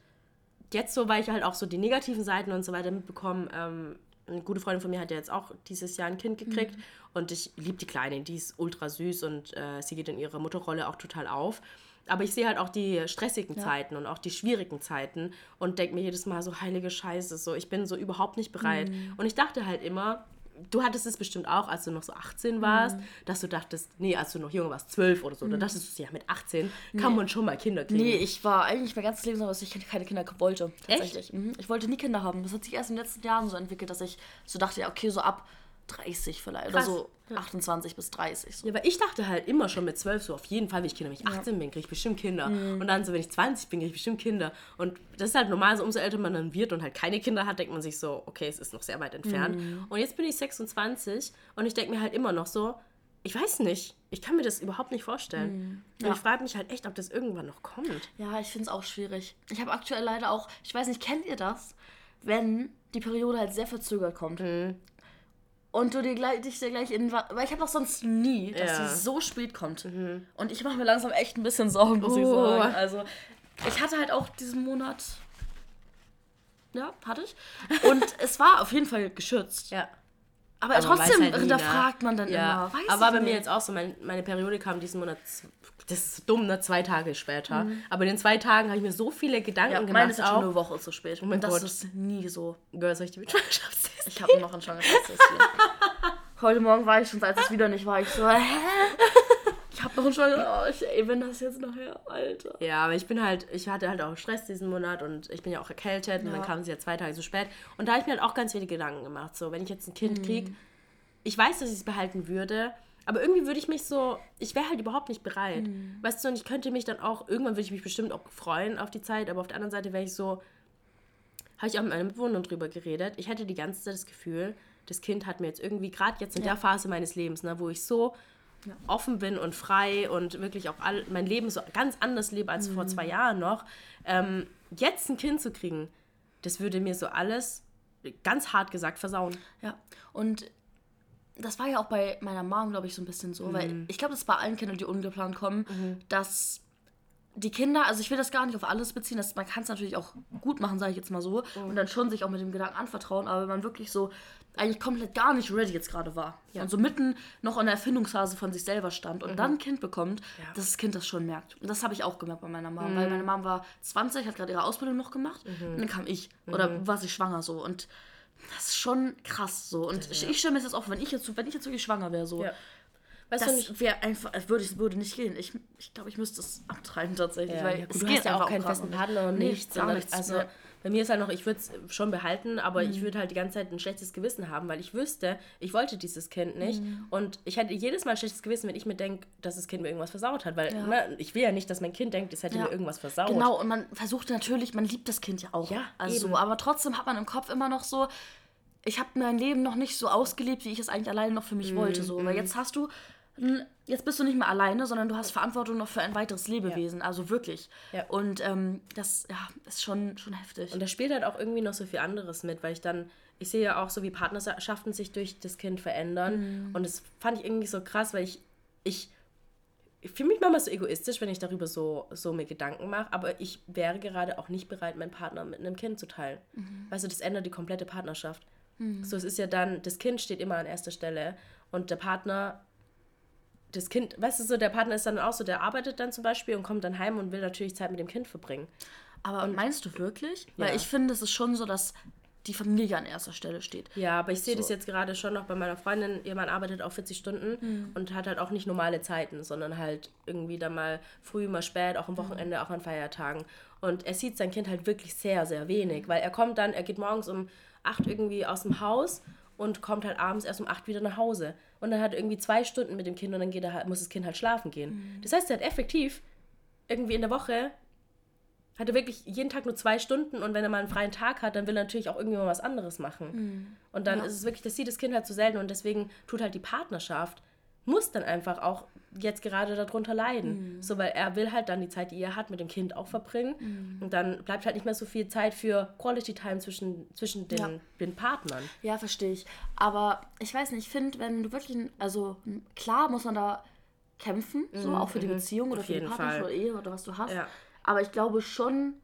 jetzt so, weil ich halt auch so die negativen Seiten und so weiter mitbekomme, ähm, eine gute Freundin von mir hat ja jetzt auch dieses Jahr ein Kind gekriegt mhm. und ich liebe die Kleine, die ist ultra süß und äh, sie geht in ihre Mutterrolle auch total auf. Aber ich sehe halt auch die stressigen ja. Zeiten und auch die schwierigen Zeiten und denke mir jedes Mal so, heilige Scheiße, so, ich bin so überhaupt nicht bereit. Mhm. Und ich dachte halt immer, du hattest es bestimmt auch, als du noch so 18 warst, mhm. dass du dachtest, nee, als du noch jung warst, 12 oder so, mhm. da dachtest du, ja, mit 18 nee. kann man schon mal Kinder kriegen. Nee, ich war eigentlich mein ganzes Leben so, dass ich keine Kinder wollte. Tatsächlich. Mhm. Ich wollte nie Kinder haben. Das hat sich erst in den letzten Jahren so entwickelt, dass ich so dachte, ja, okay, so ab 30 vielleicht. Krass. Oder so ja. 28 bis 30. So. Ja, aber ich dachte halt immer schon mit 12 so, auf jeden Fall, wenn ich Kinder, wenn ich 18 ja. bin, kriege ich bestimmt Kinder. Mhm. Und dann so, wenn ich 20 bin, kriege ich bestimmt Kinder. Und das ist halt normal, so umso älter man dann wird und halt keine Kinder hat, denkt man sich so, okay, es ist noch sehr weit entfernt. Mhm. Und jetzt bin ich 26 und ich denke mir halt immer noch so, ich weiß nicht. Ich kann mir das überhaupt nicht vorstellen. Mhm. Ja. Und ich frage mich halt echt, ob das irgendwann noch kommt. Ja, ich finde es auch schwierig. Ich habe aktuell leider auch, ich weiß nicht, kennt ihr das? Wenn die Periode halt sehr verzögert kommt. Mhm und du dir gleich, dich dir gleich in. Weil ich habe doch sonst nie, dass ja. sie so spät kommt. Mhm. Und ich mache mir langsam echt ein bisschen Sorgen, muss oh. ich sagen. Also, ich hatte halt auch diesen Monat. Ja, hatte ich. Und es war auf jeden Fall geschützt. Ja. Aber, aber trotzdem halt hinterfragt man dann ja. immer. Weiß aber bei mir jetzt auch so, mein, meine Periode kam diesen Monat, das ist dumm, ne? Zwei Tage später. Mhm. Aber in den zwei Tagen habe ich mir so viele Gedanken ja, gemacht. Meine ist auch. schon eine Woche zu spät. Oh mein das Gott. ist nie so. Girl, soll ich die Schwangerschaftstest Ich habe noch einen Schwangerschaftstest Heute Morgen war ich schon, als es wieder nicht war, ich so, hä? Ich habe noch einen Schwangerschaftstest. Oh, ey, wenn das jetzt nachher, Alter. Ja, aber ich bin halt, ich hatte halt auch Stress diesen Monat und ich bin ja auch erkältet ja. und dann kam sie ja zwei Tage zu spät. Und da habe ich mir halt auch ganz viele Gedanken gemacht. So, wenn ich jetzt ein Kind mhm. kriege, ich weiß, dass ich es behalten würde, aber irgendwie würde ich mich so, ich wäre halt überhaupt nicht bereit. Mhm. Weißt du, und ich könnte mich dann auch, irgendwann würde ich mich bestimmt auch freuen auf die Zeit, aber auf der anderen Seite wäre ich so, habe ich auch mit meiner Mitbewohnerin drüber geredet. Ich hatte die ganze Zeit das Gefühl, das Kind hat mir jetzt irgendwie, gerade jetzt in ja. der Phase meines Lebens, ne, wo ich so. Offen bin und frei und wirklich auch all, mein Leben so ganz anders lebe als mhm. vor zwei Jahren noch, ähm, jetzt ein Kind zu kriegen, das würde mir so alles ganz hart gesagt versauen. Ja, und das war ja auch bei meiner Mom, glaube ich, so ein bisschen so, mhm. weil ich glaube, das ist bei allen Kindern, die ungeplant kommen, mhm. dass die Kinder, also ich will das gar nicht auf alles beziehen, das, man kann es natürlich auch gut machen, sage ich jetzt mal so, mhm. und dann schon sich auch mit dem Gedanken anvertrauen, aber wenn man wirklich so eigentlich komplett gar nicht ready jetzt gerade war ja. und so mitten noch in der Erfindungsphase von sich selber stand und mhm. dann ein Kind bekommt, ja. dass das Kind das schon merkt. Und das habe ich auch gemerkt bei meiner weil mhm. meine Mom war 20, hat gerade ihre Ausbildung noch gemacht mhm. und dann kam ich oder mhm. war sie schwanger so und das ist schon krass so. Und ja. ich stelle mir das auch, wenn ich jetzt, wenn ich jetzt wirklich schwanger wäre, so. Weißt das wäre einfach, würde, es würde nicht gehen. Ich, ich glaube, ich müsste es abtreiben tatsächlich. Ja, weil ja, gut, es du geht hast ja auch keinen festen Partner und nee, nichts. Gar nichts. Also, bei mir ist halt noch, ich würde es schon behalten, aber mhm. ich würde halt die ganze Zeit ein schlechtes Gewissen haben, weil ich wüsste, ich wollte dieses Kind nicht. Mhm. Und ich hätte jedes Mal ein schlechtes Gewissen, wenn ich mir denke, dass das Kind mir irgendwas versaut hat. Weil ja. ne, ich will ja nicht, dass mein Kind denkt, es hätte mir irgendwas versaut. Genau, und man versucht natürlich, man liebt das Kind ja auch. Ja, also, eben. aber trotzdem hat man im Kopf immer noch so, ich habe mein Leben noch nicht so ausgelebt, wie ich es eigentlich alleine noch für mich mm, wollte. So. Weil jetzt hast du, jetzt bist du nicht mehr alleine, sondern du hast Verantwortung noch für ein weiteres Lebewesen. Ja. Also wirklich. Ja. Und ähm, das ja, ist schon, schon heftig. Und da spielt halt auch irgendwie noch so viel anderes mit, weil ich dann, ich sehe ja auch so, wie Partnerschaften sich durch das Kind verändern. Mm. Und das fand ich irgendwie so krass, weil ich, ich, ich fühle mich manchmal so egoistisch, wenn ich darüber so, so mir Gedanken mache, aber ich wäre gerade auch nicht bereit, meinen Partner mit einem Kind zu teilen. Mhm. Weißt du, das ändert die komplette Partnerschaft. Mhm. So, es ist ja dann, das Kind steht immer an erster Stelle und der Partner, das Kind, weißt du so, der Partner ist dann auch so, der arbeitet dann zum Beispiel und kommt dann heim und will natürlich Zeit mit dem Kind verbringen. Aber und, meinst du wirklich? Ja. Weil ich finde, es ist schon so, dass die Familie an erster Stelle steht. Ja, aber ich sehe so. das jetzt gerade schon noch bei meiner Freundin. Ihr Mann arbeitet auch 40 Stunden mhm. und hat halt auch nicht normale Zeiten, sondern halt irgendwie dann mal früh, mal spät, auch am Wochenende, mhm. auch an Feiertagen. Und er sieht sein Kind halt wirklich sehr, sehr wenig, weil er kommt dann, er geht morgens um acht irgendwie aus dem Haus und kommt halt abends erst um acht wieder nach Hause. Und dann hat er irgendwie zwei Stunden mit dem Kind und dann geht er halt, muss das Kind halt schlafen gehen. Mhm. Das heißt, er hat effektiv irgendwie in der Woche hat er wirklich jeden Tag nur zwei Stunden und wenn er mal einen freien Tag hat, dann will er natürlich auch irgendwie mal was anderes machen. Mhm. Und dann ja. ist es wirklich, das sieht das Kind halt so selten und deswegen tut halt die Partnerschaft muss dann einfach auch jetzt gerade darunter leiden. Mhm. So, weil er will halt dann die Zeit, die er hat, mit dem Kind auch verbringen. Mhm. Und dann bleibt halt nicht mehr so viel Zeit für Quality Time zwischen, zwischen den, ja. den Partnern. Ja, verstehe ich. Aber ich weiß nicht, ich finde, wenn du wirklich, also klar muss man da kämpfen, so mhm. auch für die mhm. Beziehung oder Auf für die Partnerschaft oder Ehe oder was du hast. Ja. Aber ich glaube schon,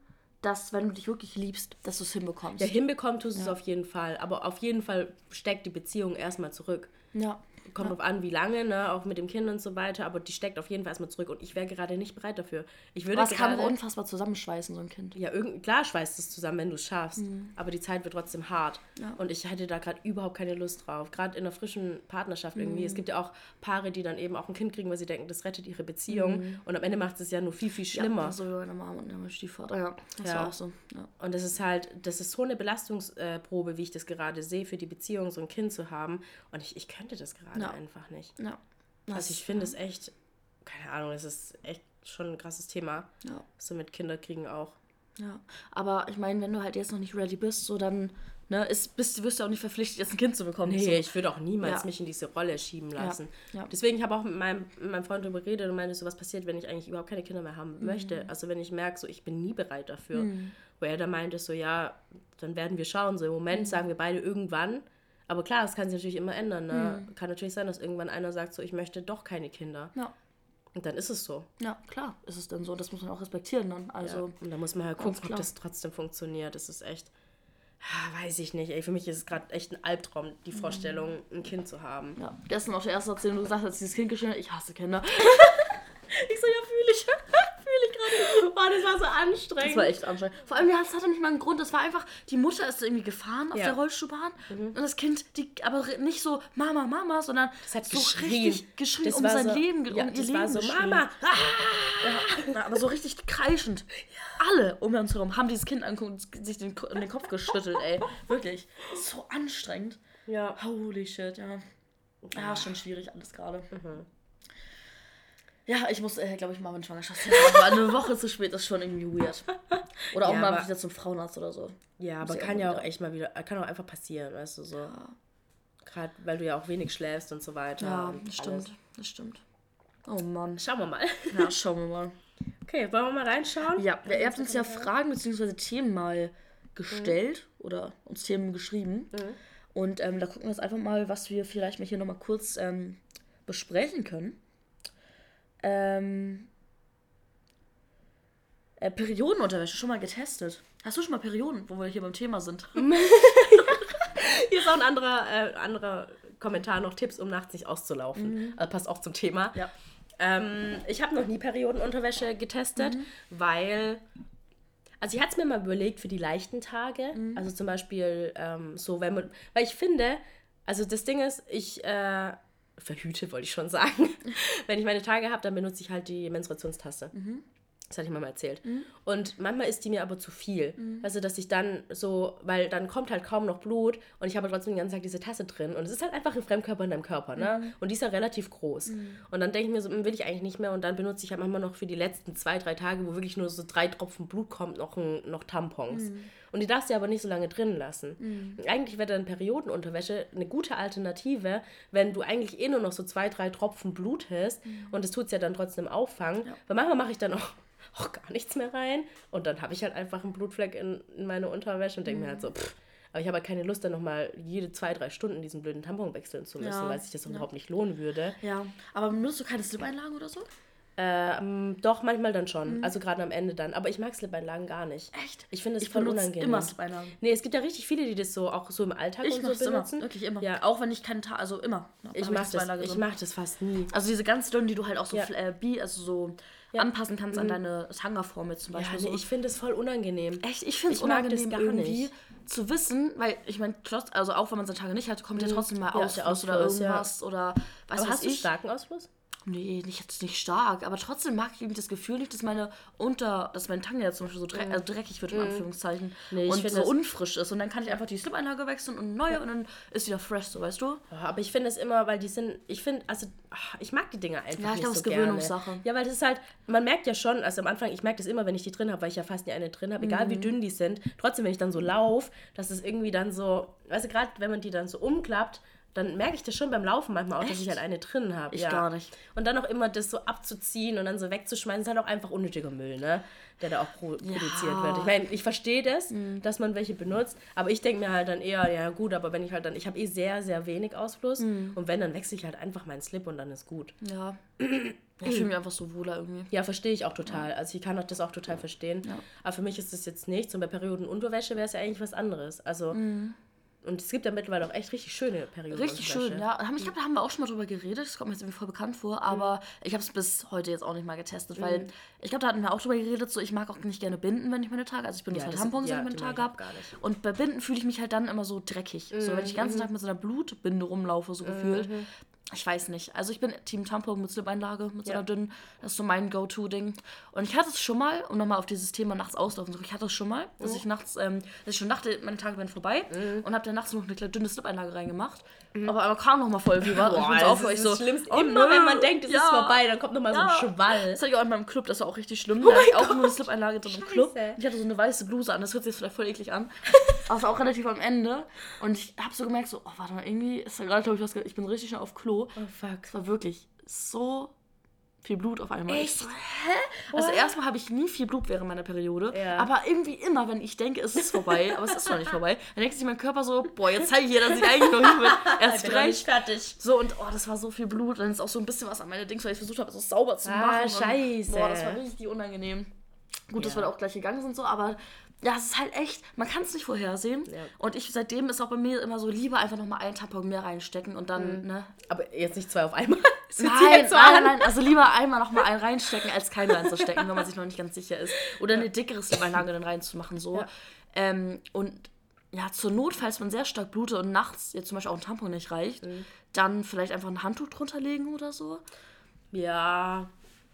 dass wenn du dich wirklich liebst, dass du es hinbekommst. Ja, hinbekommen tust du ja. es auf jeden Fall. Aber auf jeden Fall steckt die Beziehung erstmal zurück. Ja kommt ja. drauf an, wie lange, ne, auch mit dem Kind und so weiter, aber die steckt auf jeden Fall erstmal zurück und ich wäre gerade nicht bereit dafür. Ich würde Was kann unfassbar zusammenschweißen, so ein Kind. Ja, irgend, klar schweißt es zusammen, wenn du es schaffst, mhm. aber die Zeit wird trotzdem hart ja. und ich hätte da gerade überhaupt keine Lust drauf, gerade in einer frischen Partnerschaft irgendwie. Mhm. Es gibt ja auch Paare, die dann eben auch ein Kind kriegen, weil sie denken, das rettet ihre Beziehung mhm. und am Ende macht es ja nur viel, viel schlimmer. Ja, so wie meine Mama und mein Stiefvater, ja. Das ja. war auch so. Ja. Und das ist halt, das ist so eine Belastungsprobe, wie ich das gerade sehe, für die Beziehung, so ein Kind zu haben und ich, ich könnte das gerade einfach nicht. Ja. Also ich finde es echt, keine Ahnung, es ist echt schon ein krasses Thema. Ja. So mit Kinderkriegen auch. Ja, aber ich meine, wenn du halt jetzt noch nicht ready bist, so dann ne, ist, bist, wirst du auch nicht verpflichtet, jetzt ein Kind zu bekommen. Nee, so. ich würde auch niemals ja. mich in diese Rolle schieben lassen. Ja. Ja. Deswegen habe ich auch mit meinem, mit meinem Freund darüber geredet und meinte so, was passiert, wenn ich eigentlich überhaupt keine Kinder mehr haben mhm. möchte. Also wenn ich merke, so ich bin nie bereit dafür. Mhm. Wo er da meinte so, ja, dann werden wir schauen. So im Moment mhm. sagen wir beide irgendwann. Aber klar, es kann sich natürlich immer ändern. Ne? Mhm. Kann natürlich sein, dass irgendwann einer sagt, so ich möchte doch keine Kinder. Ja. Und dann ist es so. Ja, klar, ist es dann so. Das muss man auch respektieren dann. Also, ja. Und da muss man halt gucken, ob das trotzdem funktioniert. Das ist echt, weiß ich nicht. Ey, für mich ist es gerade echt ein Albtraum, die mhm. Vorstellung, ein Kind zu haben. Ja, gestern auch der erste Erzählung, du gesagt hast, dieses Kind geschehen ich hasse Kinder. ich so, ja, fühle ich. Boah, das war so anstrengend. Das war echt anstrengend. Vor allem, das hatte nicht mal einen Grund. Das war einfach, die Mutter ist irgendwie gefahren auf ja. der Rollstuhlbahn mhm. und das Kind, die, aber nicht so Mama, Mama, sondern das hat so geschrien. richtig geschrien das um sein so, Leben, ja, um ihr Leben so. Mama! Ah! Ja, aber so richtig kreischend. Alle um uns herum haben dieses Kind angeguckt und sich den, den Kopf geschüttelt, ey. Wirklich. So anstrengend. Ja. Holy shit, ja. Ja, schon schwierig alles gerade. Mhm. Ja, ich muss, äh, glaube ich, mal meine Schwangerschaftstest machen. eine Woche zu spät ist schon irgendwie weird. Oder auch ja, mal wieder zum Frauenarzt oder so. Ja, aber kann ja auch echt mal wieder, kann auch einfach passieren, weißt du, so. Ja. Gerade weil du ja auch wenig schläfst und so weiter. Ja, das stimmt, das stimmt. Oh Mann. Schauen wir mal. Ja, schauen wir mal. Okay, wollen wir mal reinschauen? Ja, ihr habt uns ja Fragen bzw. Themen mal gestellt mhm. oder uns Themen geschrieben. Mhm. Und ähm, da gucken wir jetzt einfach mal, was wir vielleicht mal hier nochmal kurz ähm, besprechen können. Ähm, äh, Periodenunterwäsche schon mal getestet. Hast du schon mal Perioden, wo wir hier beim Thema sind? hier ist auch ein anderer, äh, anderer Kommentar noch Tipps, um nachts nicht auszulaufen. Mhm. Also passt auch zum Thema. Ja. Ähm, ich habe noch nie Periodenunterwäsche getestet, mhm. weil. Also ich hatte es mir mal überlegt für die leichten Tage. Mhm. Also zum Beispiel ähm, so, wenn man. Weil ich finde, also das Ding ist, ich. Äh, verhüte, wollte ich schon sagen. Wenn ich meine Tage habe, dann benutze ich halt die Menstruationstasse. Mhm. Das hatte ich mal erzählt. Mhm. Und manchmal ist die mir aber zu viel. Mhm. Also, dass ich dann so, weil dann kommt halt kaum noch Blut und ich habe trotzdem den ganzen Tag diese Tasse drin. Und es ist halt einfach ein Fremdkörper in deinem Körper, ne? Mhm. Und die ist ja relativ groß. Mhm. Und dann denke ich mir so, hm, will ich eigentlich nicht mehr. Und dann benutze ich halt manchmal noch für die letzten zwei, drei Tage, wo wirklich nur so drei Tropfen Blut kommt, noch, ein, noch Tampons. Mhm. Und die darfst du aber nicht so lange drin lassen. Mhm. Eigentlich wäre dann Periodenunterwäsche eine gute Alternative, wenn du eigentlich eh nur noch so zwei, drei Tropfen Blut hast. Und das tut es ja dann trotzdem auffangen. Ja. Weil manchmal mache ich dann auch auch gar nichts mehr rein. Und dann habe ich halt einfach einen Blutfleck in, in meine Unterwäsche und denke mhm. mir halt so, pff, aber ich habe halt keine Lust, dann nochmal jede zwei, drei Stunden diesen blöden Tampon wechseln zu müssen, ja. weil sich das ja. überhaupt nicht lohnen würde. Ja, aber benutzt du keine Slip-Einlagen oder so? Ähm, doch, manchmal dann schon. Mhm. Also gerade am Ende dann. Aber ich mag Slip-Einlagen gar nicht. Echt? Ich finde es voll unangenehm. immer Slip-Einlagen. Nee, es gibt ja richtig viele, die das so auch so im Alltag ich und so benutzen. Immer, wirklich immer. Ja. Auch wenn ich keinen Tag, also immer. Ich mache das, mach das fast nie. Also diese ganz dünnen, die du halt auch so, ja. äh, also so ja. anpassen kannst an mhm. deine Tangerformel zum Beispiel. Ja, nee, so. ich finde es voll unangenehm. Echt? Ich finde es unangenehm gar irgendwie nicht. zu wissen, weil ich meine, also auch wenn man seine Tage nicht hat, kommt mhm. ja trotzdem mal ja, Ausfluss, Ausfluss, oder irgendwas oder weißt Aber hast du starken Ausfluss? Nee, nicht jetzt nicht stark, aber trotzdem mag ich irgendwie das Gefühl nicht, dass meine Unter, dass mein Tanga jetzt zum Beispiel so dreck, also dreckig wird, in mm. Anführungszeichen. Nee, und so unfrisch ist. Und dann kann ich einfach die Slip-Einlage wechseln und neue ja. und dann ist wieder fresh, so weißt du? Ja, aber ich finde es immer, weil die sind, ich finde, also ich mag die Dinger einfach ja, ich nicht glaube, so gerne. Gewöhnungssache. Ja, weil das ist halt, man merkt ja schon, also am Anfang, ich merke das immer, wenn ich die drin habe, weil ich ja fast nie eine drin habe, egal mm. wie mhm. dünn die sind. Trotzdem, wenn ich dann so laufe, dass es irgendwie dann so, weißt du, gerade wenn man die dann so umklappt, dann merke ich das schon beim Laufen manchmal auch, Echt? dass ich halt eine drin habe. Ich ja. gar nicht. Und dann auch immer das so abzuziehen und dann so wegzuschmeißen, ist halt auch einfach unnötiger Müll, ne? Der da auch pro ja. produziert wird. Ich meine, ich verstehe das, mhm. dass man welche benutzt, aber ich denke mir halt dann eher, ja gut, aber wenn ich halt dann, ich habe eh sehr, sehr wenig Ausfluss mhm. und wenn, dann wechsle ich halt einfach meinen Slip und dann ist gut. Ja. Ich fühle mich einfach so wohler irgendwie. Ja, verstehe ich auch total. Ja. Also ich kann auch das auch total verstehen. Ja. Aber für mich ist das jetzt nichts. Und bei Periodenunterwäsche wäre es ja eigentlich was anderes. Also mhm. Und es gibt ja mittlerweile auch echt richtig schöne Perioden. Richtig schön, ja. Ich glaube, da haben wir auch schon mal drüber geredet. Das kommt mir jetzt irgendwie voll bekannt vor. Aber mhm. ich habe es bis heute jetzt auch nicht mal getestet, weil mhm. ich glaube, da hatten wir auch drüber geredet. So, ich mag auch nicht gerne Binden, wenn ich meine Tage. Also ich benutze ja, halt Tampons, ja, wenn ich meine Tage habe. Und bei Binden fühle ich mich halt dann immer so dreckig. Mhm. So, wenn ich den ganzen mhm. Tag mit so einer Blutbinde rumlaufe, so gefühlt. Mhm ich weiß nicht. Also ich bin Team Tampon mit Slip-Einlage, mit so einer dünnen. Das ist so mein Go-To-Ding. Und ich hatte es schon mal, um nochmal auf dieses Thema nachts auslaufen zu ich hatte es schon mal, dass oh. ich nachts, ähm, dass ich schon dachte, meine Tage werden vorbei mhm. und habe dann nachts noch eine kleine dünne Slip-Einlage reingemacht. Mhm. Aber einmal kam nochmal voll Fieber. Boah, und ich auf, das ist so, das Schlimmste. Oh, Immer wenn man denkt, es ja. ist vorbei, dann kommt nochmal ja. so ein Schwall. Das hatte ich auch in meinem Club, das war auch richtig schlimm. Oh da hatte ich auch nur eine Slip-Einlage drin im Club. Ich hatte so eine weiße Bluse an, das hört sich jetzt vielleicht voll eklig an. Aber es war auch relativ am Ende. Und ich habe so gemerkt, so, oh, warte mal, irgendwie ist da gerade, glaube ich, was, ich bin richtig schnell auf Klo. Oh, fuck. Es war wirklich so viel Blut auf einmal. Echt? So, hä? Also erstmal habe ich nie viel Blut während meiner Periode, ja. aber irgendwie immer, wenn ich denke, es ist vorbei, aber es ist noch nicht vorbei, dann denkt sich mein Körper so, boah, jetzt zeige ich ihr, dass ich eigentlich noch nicht bin. Erst recht. fertig. So und oh, das war so viel Blut, dann ist auch so ein bisschen was an meine Dings, weil ich versucht habe, so sauber zu ah, machen. Ah, scheiße. Und, boah, das war richtig unangenehm. Gut, ja. dass wir da auch gleich gegangen sind so, aber ja, es ist halt echt, man kann es nicht vorhersehen. Ja. Und ich seitdem ist auch bei mir immer so lieber einfach nochmal einen Tampon mehr reinstecken und dann, mhm. ne? Aber jetzt nicht zwei auf einmal. nein, so nein, nein, also lieber einmal nochmal einen reinstecken, als keinen reinzustecken, wenn man sich noch nicht ganz sicher ist. Oder eine dickere Slip-Einlage dann reinzumachen, so. Ja. Ähm, und ja, zur Not, falls man sehr stark blutet und nachts jetzt zum Beispiel auch ein Tampon nicht reicht, mhm. dann vielleicht einfach ein Handtuch drunter legen oder so. Ja,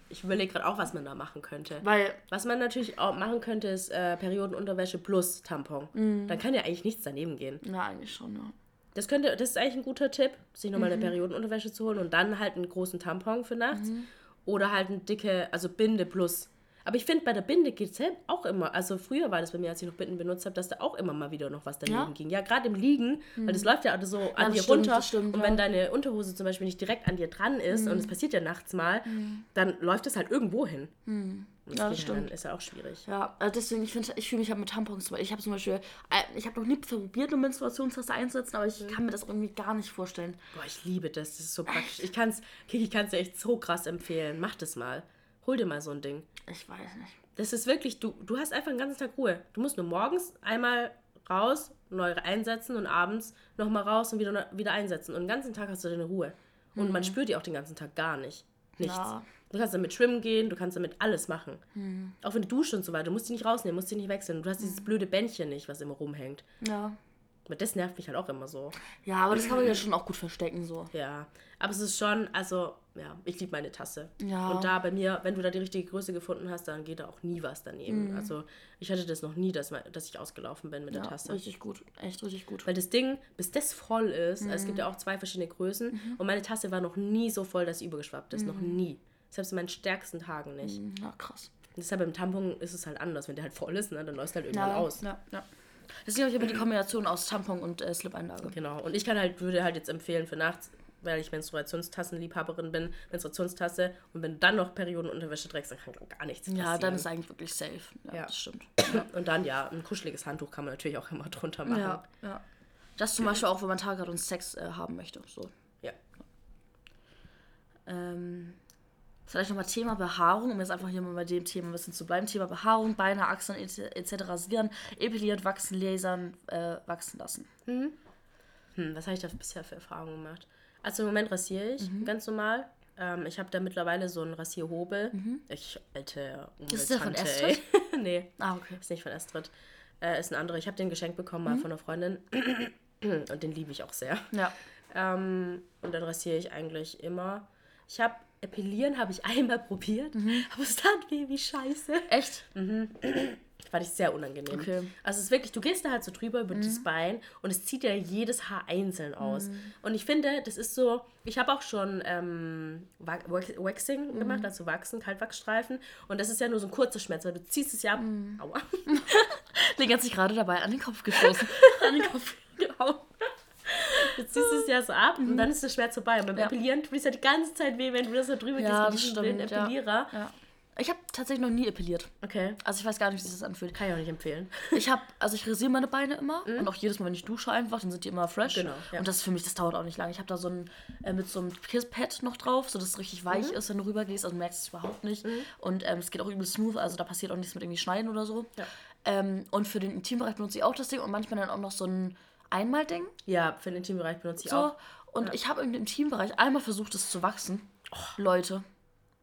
ich überlege gerade auch, was man da machen könnte. Weil. Was man natürlich auch machen könnte, ist äh, Periodenunterwäsche plus Tampon. Mhm. Dann kann ja eigentlich nichts daneben gehen. Ja, eigentlich schon, ja. Das könnte, das ist eigentlich ein guter Tipp, sich nochmal mhm. eine Periodenunterwäsche zu holen und dann halt einen großen Tampon für nachts. Mhm. Oder halt eine dicke, also Binde plus aber ich finde, bei der Binde geht es auch immer. Also früher war das bei mir, als ich noch Binden benutzt habe, dass da auch immer mal wieder noch was daneben ja? ging. Ja, gerade im Liegen, mhm. weil das läuft ja so an ja, dir stimmt, runter. Stimmt, und wenn deine Unterhose zum Beispiel nicht direkt an dir dran ist mhm. und es passiert ja nachts mal, mhm. dann läuft es halt irgendwo hin. Mhm. Ja, das stimmt. Ist ja auch schwierig. Ja, also deswegen, ich finde, ich fühle mich halt mit Tampons, ich habe zum Beispiel, äh, ich habe noch nie probiert, eine Menstruationstasse einzusetzen, aber ich mhm. kann mir das irgendwie gar nicht vorstellen. Boah, ich liebe das, das ist so praktisch. Ich kann es ich kann's dir echt so krass empfehlen. Mach das mal. Hol dir mal so ein Ding. Ich weiß nicht. Das ist wirklich, du, du hast einfach den ganzen Tag Ruhe. Du musst nur morgens einmal raus, neu einsetzen und abends nochmal raus und wieder, wieder einsetzen. Und den ganzen Tag hast du deine Ruhe. Und mhm. man spürt die auch den ganzen Tag gar nicht. Nichts. Ja. Du kannst damit schwimmen gehen, du kannst damit alles machen. Mhm. Auch wenn du duschst und so weiter. Du musst die nicht rausnehmen, musst die nicht wechseln. Du hast mhm. dieses blöde Bändchen nicht, was immer rumhängt. Ja. Aber das nervt mich halt auch immer so. Ja, aber das kann man ja schon auch gut verstecken, so. Ja. Aber es ist schon, also, ja, ich liebe meine Tasse. Ja. Und da bei mir, wenn du da die richtige Größe gefunden hast, dann geht da auch nie was daneben. Mhm. Also, ich hatte das noch nie, dass, dass ich ausgelaufen bin mit ja, der Tasse. Richtig gut. Echt richtig gut. Weil das Ding, bis das voll ist, mhm. also es gibt ja auch zwei verschiedene Größen, mhm. und meine Tasse war noch nie so voll, dass sie übergeschwappt ist. Noch mhm. nie. Selbst in meinen stärksten Tagen nicht. Mhm. Ja, krass. deshalb beim Tampon ist es halt anders. Wenn der halt voll ist, ne, dann läuft halt irgendwann ja, aus. Ja, ja. Das ist, glaube ich, immer die Kombination aus Tampon und äh, Slip-Einlage. Genau. Und ich kann halt, würde halt jetzt empfehlen für nachts, weil ich Menstruationstassenliebhaberin bin, Menstruationstasse und wenn dann noch Periodenunterwäsche trägst, dann kann gar nichts passieren. Ja, dann ist eigentlich wirklich safe. Ja, ja. das stimmt. und dann, ja, ein kuscheliges Handtuch kann man natürlich auch immer drunter machen. Ja, ja. Das zum Beispiel auch, wenn man Tage hat und Sex äh, haben möchte. So. Ja. Ähm, Vielleicht nochmal Thema Behaarung, um jetzt einfach hier mal bei dem Thema ein bisschen zu bleiben. Thema Behaarung, Beine, Achseln etc. rasieren, epiliert, wachsen, lasern, äh, wachsen lassen. Hm. Hm, was habe ich da bisher für Erfahrungen gemacht? Also im Moment rasiere ich mhm. ganz normal. Ähm, ich habe da mittlerweile so einen Rasierhobel. Mhm. Ich, alte Ist der von Astrid? nee. Ah, okay. Ist nicht von Astrid. Äh, ist ein anderer. Ich habe den geschenkt bekommen mal mhm. von einer Freundin. und den liebe ich auch sehr. Ja. Ähm, und dann rasiere ich eigentlich immer. Ich habe Epilieren habe ich einmal probiert, mhm. aber es tat weh wie scheiße. Echt? Mhm. Fand ich sehr unangenehm. Okay. Also es ist wirklich, du gehst da halt so drüber über mhm. das Bein und es zieht ja jedes Haar einzeln aus. Mhm. Und ich finde, das ist so, ich habe auch schon ähm, Waxing mhm. gemacht, also Wachsen, Kaltwachsstreifen. Und das ist ja nur so ein kurzer Schmerz, weil du ziehst es ja ab. Mhm. Aua. Link hat sich gerade dabei an den Kopf gestoßen. an den Kopf gehauen. Du ziehst es ja so ab mhm. und dann ist der Schmerz vorbei. Und beim ja. Epilieren tut es ja die ganze Zeit weh, wenn du das da drüber ja, gehst mit diesem Epilierer. Ja. Ich habe tatsächlich noch nie epiliert. Okay. Also ich weiß gar nicht, wie sich das anfühlt. Kann ich auch nicht empfehlen. Ich habe, also ich rasiere meine Beine immer mhm. und auch jedes Mal, wenn ich dusche einfach, dann sind die immer fresh. Genau. Ja. Und das für mich, das dauert auch nicht lange. Ich habe da so ein, äh, mit so einem Kisspad noch drauf, so dass es richtig weich mhm. ist, wenn du rübergehst. Also du merkst es überhaupt nicht. Mhm. Und ähm, es geht auch übel smooth, also da passiert auch nichts mit irgendwie Schneiden oder so. Ja. Ähm, und für den Intimbereich benutze ich auch das Ding und manchmal dann auch noch so ein Einmal-Ding. Ja, für den Intimbereich benutze ich so. auch. Und ja. ich habe im Intimbereich einmal versucht, es zu wachsen. Oh. Leute,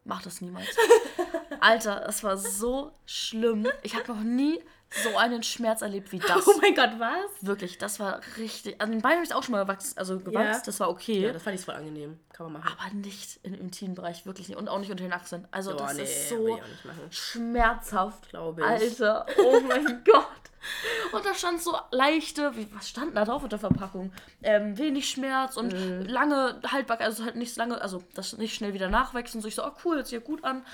mach das niemals. Alter, es war so schlimm. Ich habe noch nie so einen Schmerz erlebt wie das. Oh mein Gott, was? Wirklich, das war richtig. An den Beinen habe ich auch schon mal gewachsen, also gewachsen, ja. das war okay. Ja, das fand ich voll angenehm. Kann man machen. Aber nicht im Intimbereich, wirklich nicht. Und auch nicht unter den Achseln. Also, oh, das nee, ist so schmerzhaft, glaube ich. Alter, oh mein Gott. Und da stand so leichte, wie, was stand da drauf auf der Verpackung? Ähm, wenig Schmerz und mm. lange Haltbarkeit, also halt nicht lange, also das nicht schnell wieder nachwächst. Und so ich so, oh cool, hört sich ja gut an.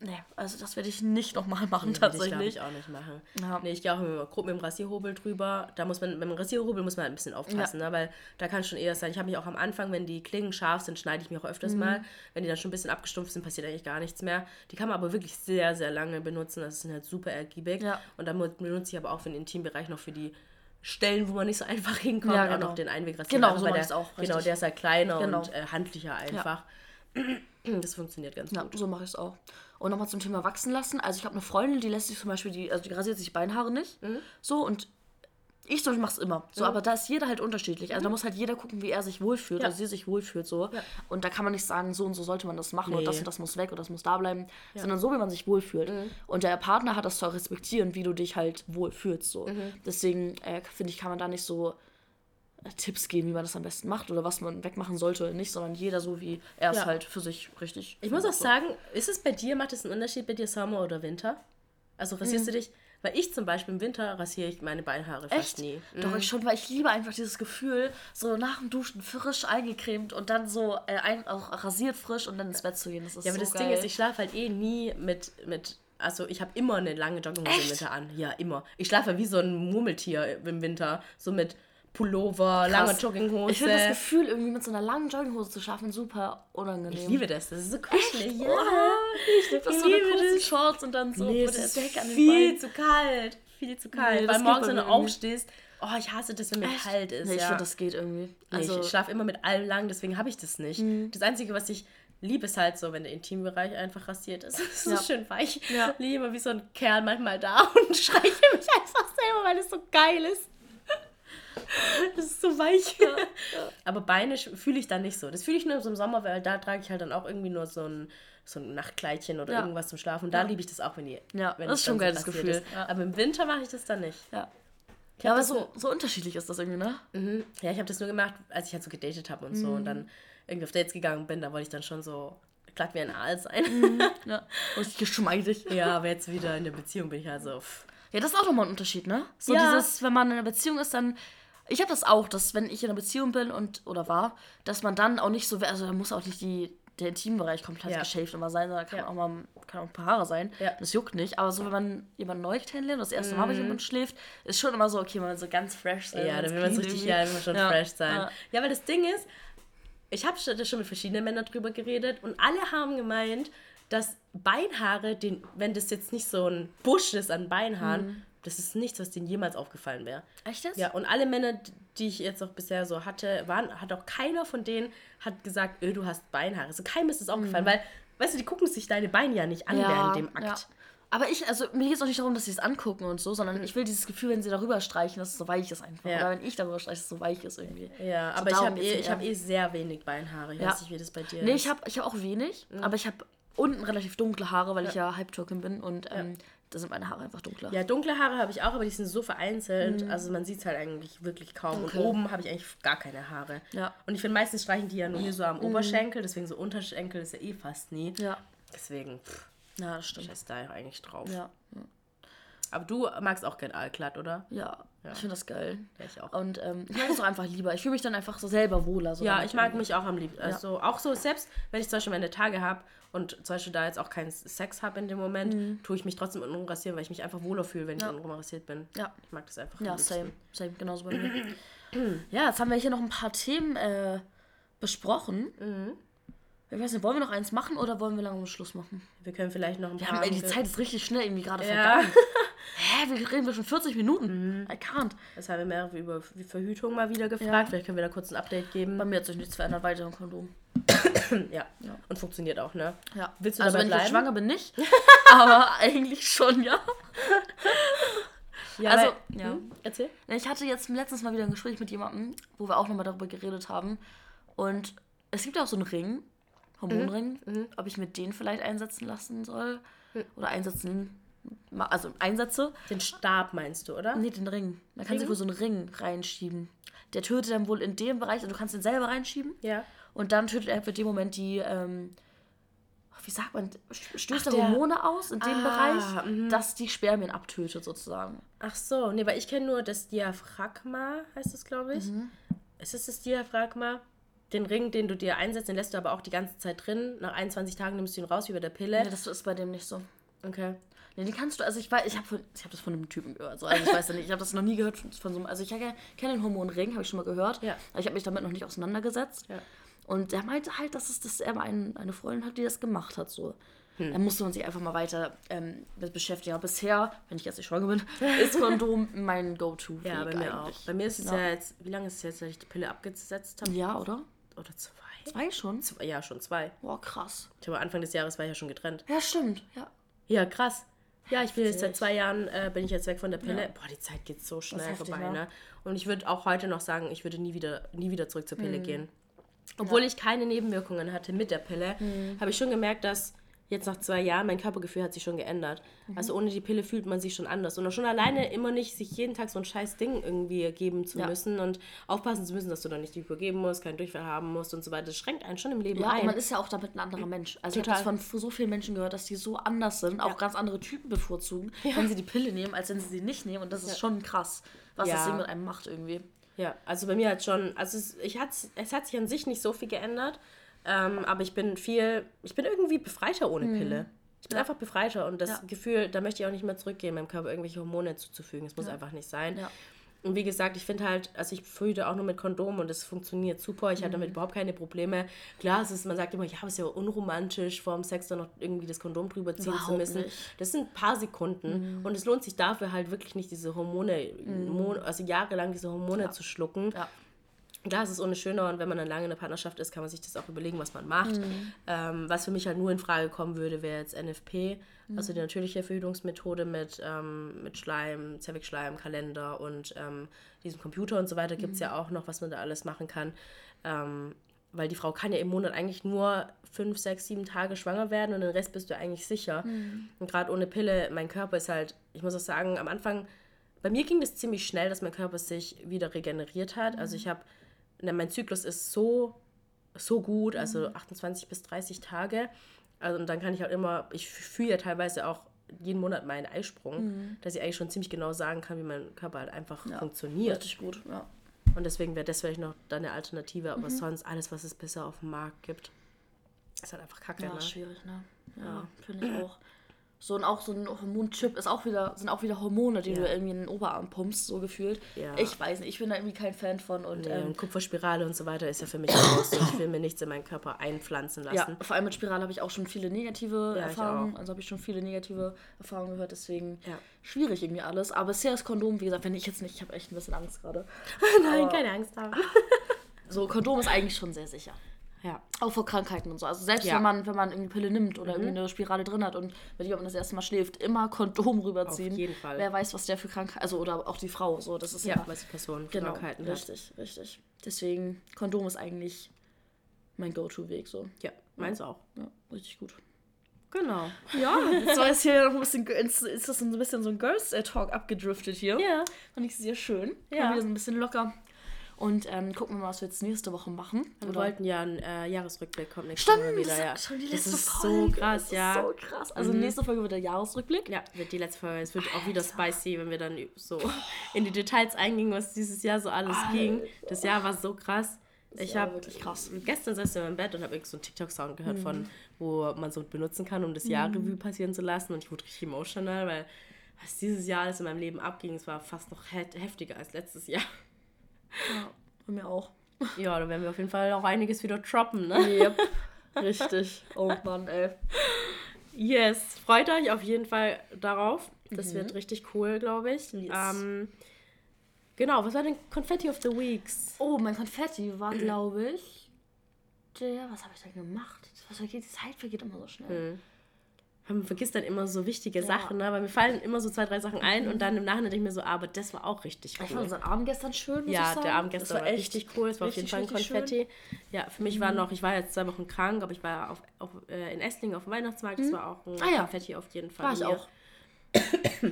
Nee, also das werde ich nicht nochmal machen, nee, tatsächlich. Das ich auch nicht machen. Ja. Nee, ich gehe auch mit, grob mit dem Rasierhobel drüber. Da muss man, mit dem Rasierhobel muss man halt ein bisschen aufpassen, ja. ne? weil da kann schon eher sein. Ich habe mich auch am Anfang, wenn die Klingen scharf sind, schneide ich mich auch öfters mhm. mal. Wenn die dann schon ein bisschen abgestumpft sind, passiert eigentlich gar nichts mehr. Die kann man aber wirklich sehr, sehr lange benutzen. Das ist halt super ergiebig. Ja. Und dann benutze ich aber auch für den Intimbereich noch für die Stellen, wo man nicht so einfach hinkommt, ja, genau. auch noch den Einwegrasierer. Genau, so der, auch. Richtig. Genau, der ist halt kleiner genau. und äh, handlicher einfach. Das funktioniert ganz ja, gut. So mache ich es auch. Und nochmal zum Thema wachsen lassen. Also ich habe eine Freundin, die lässt sich zum Beispiel, die, also die rasiert sich Beinhaare nicht. Mhm. So und ich so, ich mach's immer. So, mhm. aber da ist jeder halt unterschiedlich. Also mhm. da muss halt jeder gucken, wie er sich wohlfühlt, ja. oder sie sich wohlfühlt. So. Ja. Und da kann man nicht sagen, so und so sollte man das machen nee. und das und das muss weg und das muss da bleiben. Ja. Sondern so, wie man sich wohlfühlt. Mhm. Und der Partner hat das zu respektieren, wie du dich halt wohlfühlst. So. Mhm. Deswegen äh, finde ich, kann man da nicht so Tipps geben, wie man das am besten macht oder was man wegmachen sollte oder nicht, sondern jeder so, wie er es ja. halt für sich richtig. Ich muss auch so. sagen, ist es bei dir, macht es einen Unterschied bei dir Sommer oder Winter? Also rasierst mhm. du dich? Weil ich zum Beispiel im Winter rasiere ich meine Beinhaare fast Echt? nie. Mhm. Doch, ich schon, weil ich liebe einfach dieses Gefühl, so nach dem Duschen frisch eingecremt und dann so äh, ein, auch rasiert frisch und dann ins Bett zu gehen. Das ist ja, aber so das geil. Ding ist, ich schlafe halt eh nie mit, mit also ich habe immer eine lange Jogginghose im Winter an. Ja, immer. Ich schlafe wie so ein Murmeltier im Winter. So mit Pullover, Krass. lange Jogginghose. Ich finde das Gefühl, irgendwie mit so einer langen Jogginghose zu schaffen, super unangenehm. Ich liebe das, das ist so kuschelig. Ja, ich liebe das ich so liebe eine Shorts und dann so nee, das ist Deck an den viel Beinen. zu kalt, viel zu kalt. Nee, Weil morgens, wenn du aufstehst, oh, ich hasse das, wenn mir Echt? kalt ist. Nee, ich ja. finde, das geht irgendwie. Also, nee, ich schlafe immer mit allem lang, deswegen habe ich das nicht. Mhm. Das Einzige, was ich liebe, ist halt so, wenn der Intimbereich einfach rasiert ist. Das ist ja. so schön weich. Ja. Liebe wie so ein Kerl manchmal da und streiche mich einfach selber, weil es so geil ist. Das ist so weich. Ja, ja. Aber Beine fühle ich dann nicht so. Das fühle ich nur so im Sommer, weil da trage ich halt dann auch irgendwie nur so ein, so ein Nachtkleidchen oder ja. irgendwas zum Schlafen. Und da liebe ich das auch, wenn die. Ja, wenn das ist schon ein geiles Gefühl. Aber im Winter mache ich das dann nicht. Ja. Ja, aber so, so unterschiedlich ist das irgendwie, ne? Mhm. Ja, ich habe das nur gemacht, als ich halt so gedatet habe und mhm. so. Und dann irgendwie auf Dates gegangen bin, da wollte ich dann schon so glatt wie ein Aal sein. Mhm. Ja, richtig geschmeidig. Ja, aber jetzt wieder in der Beziehung bin ich halt so. Pff. Ja, das ist auch nochmal ein Unterschied, ne? So ja. dieses, wenn man in einer Beziehung ist, dann ich habe das auch, dass wenn ich in einer Beziehung bin und oder war, dass man dann auch nicht so, also da muss auch nicht die, der Intimbereich komplett ja. geschäft immer sein, sondern kann ja. auch mal kann auch ein paar Haare sein. Ja. Das juckt nicht. Aber so, wenn man jemanden neu kennenlernt, das erste Mal mit mhm. jemandem schläft, ist schon immer so, okay, man will so ganz fresh sein. Ja, dann will man so richtig, ja, schon fresh sein. Ja. weil das Ding ist, ich habe schon mit verschiedenen Männern drüber geredet und alle haben gemeint, dass Beinhaare, den, wenn das jetzt nicht so ein Busch ist an Beinhaaren, mhm. Das ist nichts, was denen jemals aufgefallen wäre. Echt das? Ja, und alle Männer, die ich jetzt auch bisher so hatte, waren, hat auch keiner von denen hat gesagt, öh, du hast Beinhaare. So keinem ist das aufgefallen, mhm. weil, weißt du, die gucken sich deine Beine ja nicht an ja, während dem Akt. Ja. Aber ich, also mir geht es auch nicht darum, dass sie es angucken und so, sondern mhm. ich will dieses Gefühl, wenn sie darüber streichen, dass es so weich ist einfach. Ja. Oder wenn ich darüber streiche, dass es so weich ist irgendwie. Ja, so aber ich habe eh, hab eh sehr wenig Beinhaare. Ich ja. weiß nicht, wie das bei dir nee, ist. Nee, ich habe ich hab auch wenig, mhm. aber ich habe unten relativ dunkle Haare, weil ja. ich ja Halbtürkin bin und ähm, da sind meine Haare einfach dunkler. Ja, dunkle Haare habe ich auch, aber die sind so vereinzelt. Mhm. Also man sieht es halt eigentlich wirklich kaum. Okay. Und oben habe ich eigentlich gar keine Haare. Ja. Und ich finde, meistens streichen die ja nur hier so am mhm. Oberschenkel, deswegen so Unterschenkel ist ja eh fast nie. Ja. Deswegen, pff, ja, das stimmt. Scheiß da eigentlich drauf. Ja. Aber du magst auch gern Aalglatt, oder? Ja, ja. ich finde das geil. Ja, ich auch. Und ähm, ich mag es auch einfach lieber. Ich fühle mich dann einfach so selber wohler. So ja, ich mag mich auch am liebsten. Also ja. auch so, selbst wenn ich zum Beispiel meine Tage habe und zum Beispiel da jetzt auch keinen Sex habe in dem Moment, mhm. tue ich mich trotzdem unten rasieren, weil ich mich einfach wohler fühle, wenn ja. ich unten rasiert bin. Ja. Ich mag das einfach. Ja, same. Same, genauso bei mir. ja, jetzt haben wir hier noch ein paar Themen äh, besprochen. Mhm. Ich weiß nicht, wollen wir noch eins machen oder wollen wir lange Schluss machen? Wir können vielleicht noch ein paar. Haben, ey, die Zeit ist richtig schnell irgendwie gerade ja. vergangen. Hä, wir reden wir schon 40 Minuten. Mhm. I can't. Das haben wir mehr über Verhütung mal wieder gefragt. Ja. Vielleicht können wir da kurz ein Update geben. Bei mir hat sich nichts verändert, weiter im Kondom. ja. ja. Und funktioniert auch, ne? Ja. Willst du also, wenn bleiben? ich schwanger bin, nicht. aber eigentlich schon, ja. Ja, also, weil, ja. Hm? Erzähl. Ich hatte jetzt letztens mal wieder ein Gespräch mit jemandem, wo wir auch nochmal darüber geredet haben. Und es gibt auch so einen Ring, Hormonring, mhm. mhm. ob ich mit den vielleicht einsetzen lassen soll. Mhm. Oder einsetzen, also einsetze. Den Stab meinst du, oder? Nee, den Ring. Man kann Ring? sich wohl so einen Ring reinschieben. Der tötet dann wohl in dem Bereich, also du kannst den selber reinschieben. Ja. Und dann tötet er für den Moment die, ähm, wie sagt man, stößt er Hormone aus in dem ah, Bereich, mh. dass die Spermien abtötet sozusagen. Ach so, nee, weil ich kenne nur das Diaphragma, heißt es, glaube ich. Mhm. Ist es das Diaphragma? Den Ring, den du dir einsetzt, den lässt du aber auch die ganze Zeit drin. Nach 21 Tagen nimmst du ihn raus wie bei der Pille. Nee, das ist bei dem nicht so. Okay. Nee, den kannst du, also ich weiß, ich habe ich hab das von einem Typen gehört. So. Also ich weiß ja nicht, ich habe das noch nie gehört von so einem, also ich kenne den Hormonring, habe ich schon mal gehört. Ja. Aber ich habe mich damit noch nicht auseinandergesetzt. Ja. Und er meinte halt, dass, es, dass er ein, eine Freundin hat, die das gemacht hat. So. Hm. Da musste man sich einfach mal weiter ähm, mit beschäftigen. Aber bisher, wenn ich jetzt nicht schwanger bin, ist Kondom mein Go-To. Ja, bei mir eigentlich. auch. Bei mir ist es ja. ja. jetzt, wie lange ist es jetzt, dass ich die Pille abgesetzt habe? Ja, oder? Oder zwei? Zwei schon? Zwei, ja, schon zwei. Boah, krass. Ich habe Anfang des Jahres war ich ja schon getrennt. Ja, stimmt. Ja, ja krass. Ja, ich bin jetzt seit zwei Jahren äh, bin ich jetzt weg von der Pille. Ja. Boah, die Zeit geht so schnell vorbei, ne? Und ich würde auch heute noch sagen, ich würde nie wieder, nie wieder zurück zur Pille mhm. gehen. Obwohl ja. ich keine Nebenwirkungen hatte mit der Pille, mhm. habe ich schon gemerkt, dass jetzt nach zwei Jahren mein Körpergefühl hat sich schon geändert. Mhm. Also ohne die Pille fühlt man sich schon anders. Und auch schon alleine immer nicht sich jeden Tag so ein scheiß Ding irgendwie geben zu ja. müssen und aufpassen zu müssen, dass du dann nicht übergeben musst, keinen Durchfall haben musst und so weiter. Das schränkt einen schon im Leben ja, ein. Ja, und man ist ja auch damit ein anderer Mensch. Also Total. ich habe von so vielen Menschen gehört, dass die so anders sind, auch ganz andere Typen bevorzugen, wenn sie die Pille nehmen, als wenn sie sie nicht nehmen. Und das ist schon krass, was das Ding mit einem macht irgendwie. Ja, also bei mir hat schon, also es, ich hat's, es hat sich an sich nicht so viel geändert, ähm, aber ich bin viel, ich bin irgendwie befreiter ohne mhm. Pille. Ich bin ja. einfach befreiter und das ja. Gefühl, da möchte ich auch nicht mehr zurückgehen, meinem Körper irgendwelche Hormone zuzufügen. Es muss ja. einfach nicht sein. Und wie gesagt, ich finde halt, also ich frühte auch nur mit Kondom und es funktioniert super. Ich mhm. hatte damit überhaupt keine Probleme. Klar, es ist, man sagt immer, ja, es ist ja unromantisch, vor dem Sex dann noch irgendwie das Kondom drüber ziehen überhaupt zu müssen. Nicht. Das sind ein paar Sekunden mhm. und es lohnt sich dafür halt wirklich nicht, diese Hormone, mhm. also jahrelang diese Hormone zu schlucken. Ja. Da ist es ohne schöner und wenn man dann lange in einer Partnerschaft ist, kann man sich das auch überlegen, was man macht. Mhm. Ähm, was für mich halt nur in Frage kommen würde, wäre jetzt NFP, mhm. also die natürliche Verhütungsmethode mit, ähm, mit Schleim, Zervixschleim, Kalender und ähm, diesem Computer und so weiter gibt es mhm. ja auch noch, was man da alles machen kann. Ähm, weil die Frau kann ja im Monat eigentlich nur fünf, sechs, sieben Tage schwanger werden und den Rest bist du eigentlich sicher. Mhm. Und gerade ohne Pille, mein Körper ist halt, ich muss auch sagen, am Anfang, bei mir ging das ziemlich schnell, dass mein Körper sich wieder regeneriert hat. Also mhm. ich habe mein Zyklus ist so, so gut, also 28 mhm. bis 30 Tage. Also, und dann kann ich halt immer, ich fühle ja teilweise auch jeden Monat meinen Eisprung, mhm. dass ich eigentlich schon ziemlich genau sagen kann, wie mein Körper halt einfach ja, funktioniert. Richtig gut, ja. Und deswegen wäre das vielleicht noch deine Alternative, aber mhm. sonst alles, was es bisher auf dem Markt gibt, ist halt einfach kacke. Ja, ne? schwierig, ne? Ja, ja. finde ich auch. So und auch so ein Hormonchip ist auch wieder, sind auch wieder Hormone, die ja. du irgendwie in den Oberarm pumpst, so gefühlt. Ja. Ich weiß nicht, ich bin da irgendwie kein Fan von. Und, nee, ähm, Kupferspirale und so weiter ist ja für mich raus. ich will mir nichts in meinen Körper einpflanzen lassen. Ja, vor allem mit Spirale habe ich auch schon viele negative ja, Erfahrungen. Also habe ich schon viele negative Erfahrungen gehört, deswegen schwierig irgendwie alles. Aber bisher ist Kondom, wie gesagt, wenn ich jetzt nicht, ich habe echt ein bisschen Angst gerade. Nein, Aber, keine Angst haben. so, Kondom ist eigentlich schon sehr sicher. Ja. Auch vor Krankheiten und so. Also selbst ja. wenn man, wenn man eine Pille nimmt oder mhm. irgendwie eine Spirale drin hat und wenn jemand das erste Mal schläft, immer Kondom rüberziehen. Auf jeden Fall. Wer weiß, was der für Krankheiten, also oder auch die Frau, so, das ist ja, ja was die Person genau, Krankheiten richtig, hat. richtig. Deswegen, Kondom ist eigentlich mein Go-To-Weg, so. Ja, meins auch. Ja, richtig gut. Genau. Ja, jetzt war es hier noch ein bisschen, ist, ist das ein bisschen so ein Girls-Talk abgedriftet hier. Ja. Fand ich sehr schön. Ja. War wieder so ein bisschen locker und ähm, gucken wir mal, was wir jetzt nächste Woche machen. Wir Oder? wollten ja einen äh, Jahresrückblick kommen Stimmt, Woche wieder. Ja. Schon die letzte das ist Folge. so krass, ja. so krass. Also mhm. nächste Folge wird der Jahresrückblick. Ja, wird die letzte Folge. Es wird auch wieder spicy, wenn wir dann so in die Details eingehen, was dieses Jahr so alles Alter. ging. Das Jahr war so krass. Das ich habe gestern saß ich im Bett und habe irgendwie so einen TikTok-Sound gehört mhm. von, wo man so benutzen kann, um das Jahr mhm. Revue passieren zu lassen. Und ich wurde richtig emotional, weil was dieses Jahr alles in meinem Leben abging, es war fast noch heftiger als letztes Jahr. Ja, bei mir auch. Ja, da werden wir auf jeden Fall auch einiges wieder droppen, ne? Yep. Richtig. Oh Mann, ey. Yes, freut euch auf jeden Fall darauf. Das mhm. wird richtig cool, glaube ich. Yes. Ähm, genau, was war denn Confetti of the Weeks? Oh, mein Konfetti war, glaube ich, der, was habe ich da gemacht? Was vergeht, die Zeit vergeht immer so schnell. Mhm man vergisst dann immer so wichtige ja. Sachen, ne? weil mir fallen immer so zwei, drei Sachen ein mhm. und dann im Nachhinein denke ich mir so, ah, aber das war auch richtig cool. Ich fand unseren Abend gestern schön, muss Ja, der Abend gestern war, war richtig cool, es war auf jeden Fall ein Konfetti. Schön. Ja, für mich mhm. war noch, ich war jetzt zwei Wochen krank, aber ich war auf, auf, äh, in Esslingen auf dem Weihnachtsmarkt, mhm. das war auch ein ah, ja. Konfetti auf jeden Fall. War ich auch. ja.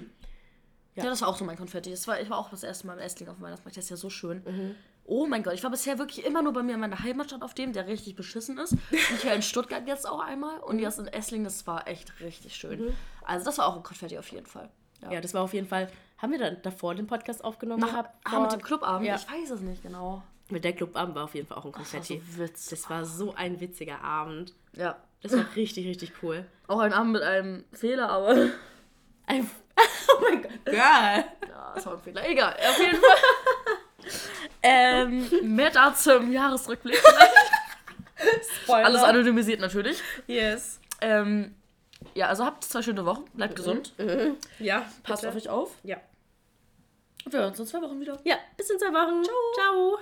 ja. das war auch so mein Konfetti. Das war, ich war auch das erste Mal im Esslingen auf dem Weihnachtsmarkt, das ist ja so schön. Mhm. Oh mein Gott, ich war bisher wirklich immer nur bei mir in meiner Heimatstadt auf dem, der richtig beschissen ist. Und hier in Stuttgart jetzt auch einmal. Und jetzt in Esslingen, das war echt richtig schön. Mhm. Also das war auch ein Konfetti auf jeden Fall. Ja. ja, das war auf jeden Fall. Haben wir dann davor den Podcast aufgenommen Nach, gehabt? Ah, mit dem Clubabend? Ja. Ich weiß es nicht genau. Mit der Clubabend war auf jeden Fall auch ein Konfetti. Das war, so das war so ein witziger Abend. Ja. Das war richtig, richtig cool. Auch ein Abend mit einem Fehler, aber. Ein. oh mein Gott. Girl. Ja, das war ein Fehler. Egal. Auf jeden Fall. Ähm, mehr dazu im Jahresrückblick Spoiler. Alles anonymisiert natürlich. Yes. Ähm, ja, also habt zwei schöne Wochen. Bleibt mhm. gesund. Mhm. Ja. Passt bitte. auf euch auf. Ja. Und wir hören uns in zwei Wochen wieder. Ja, bis in zwei Wochen. Ciao. Ciao.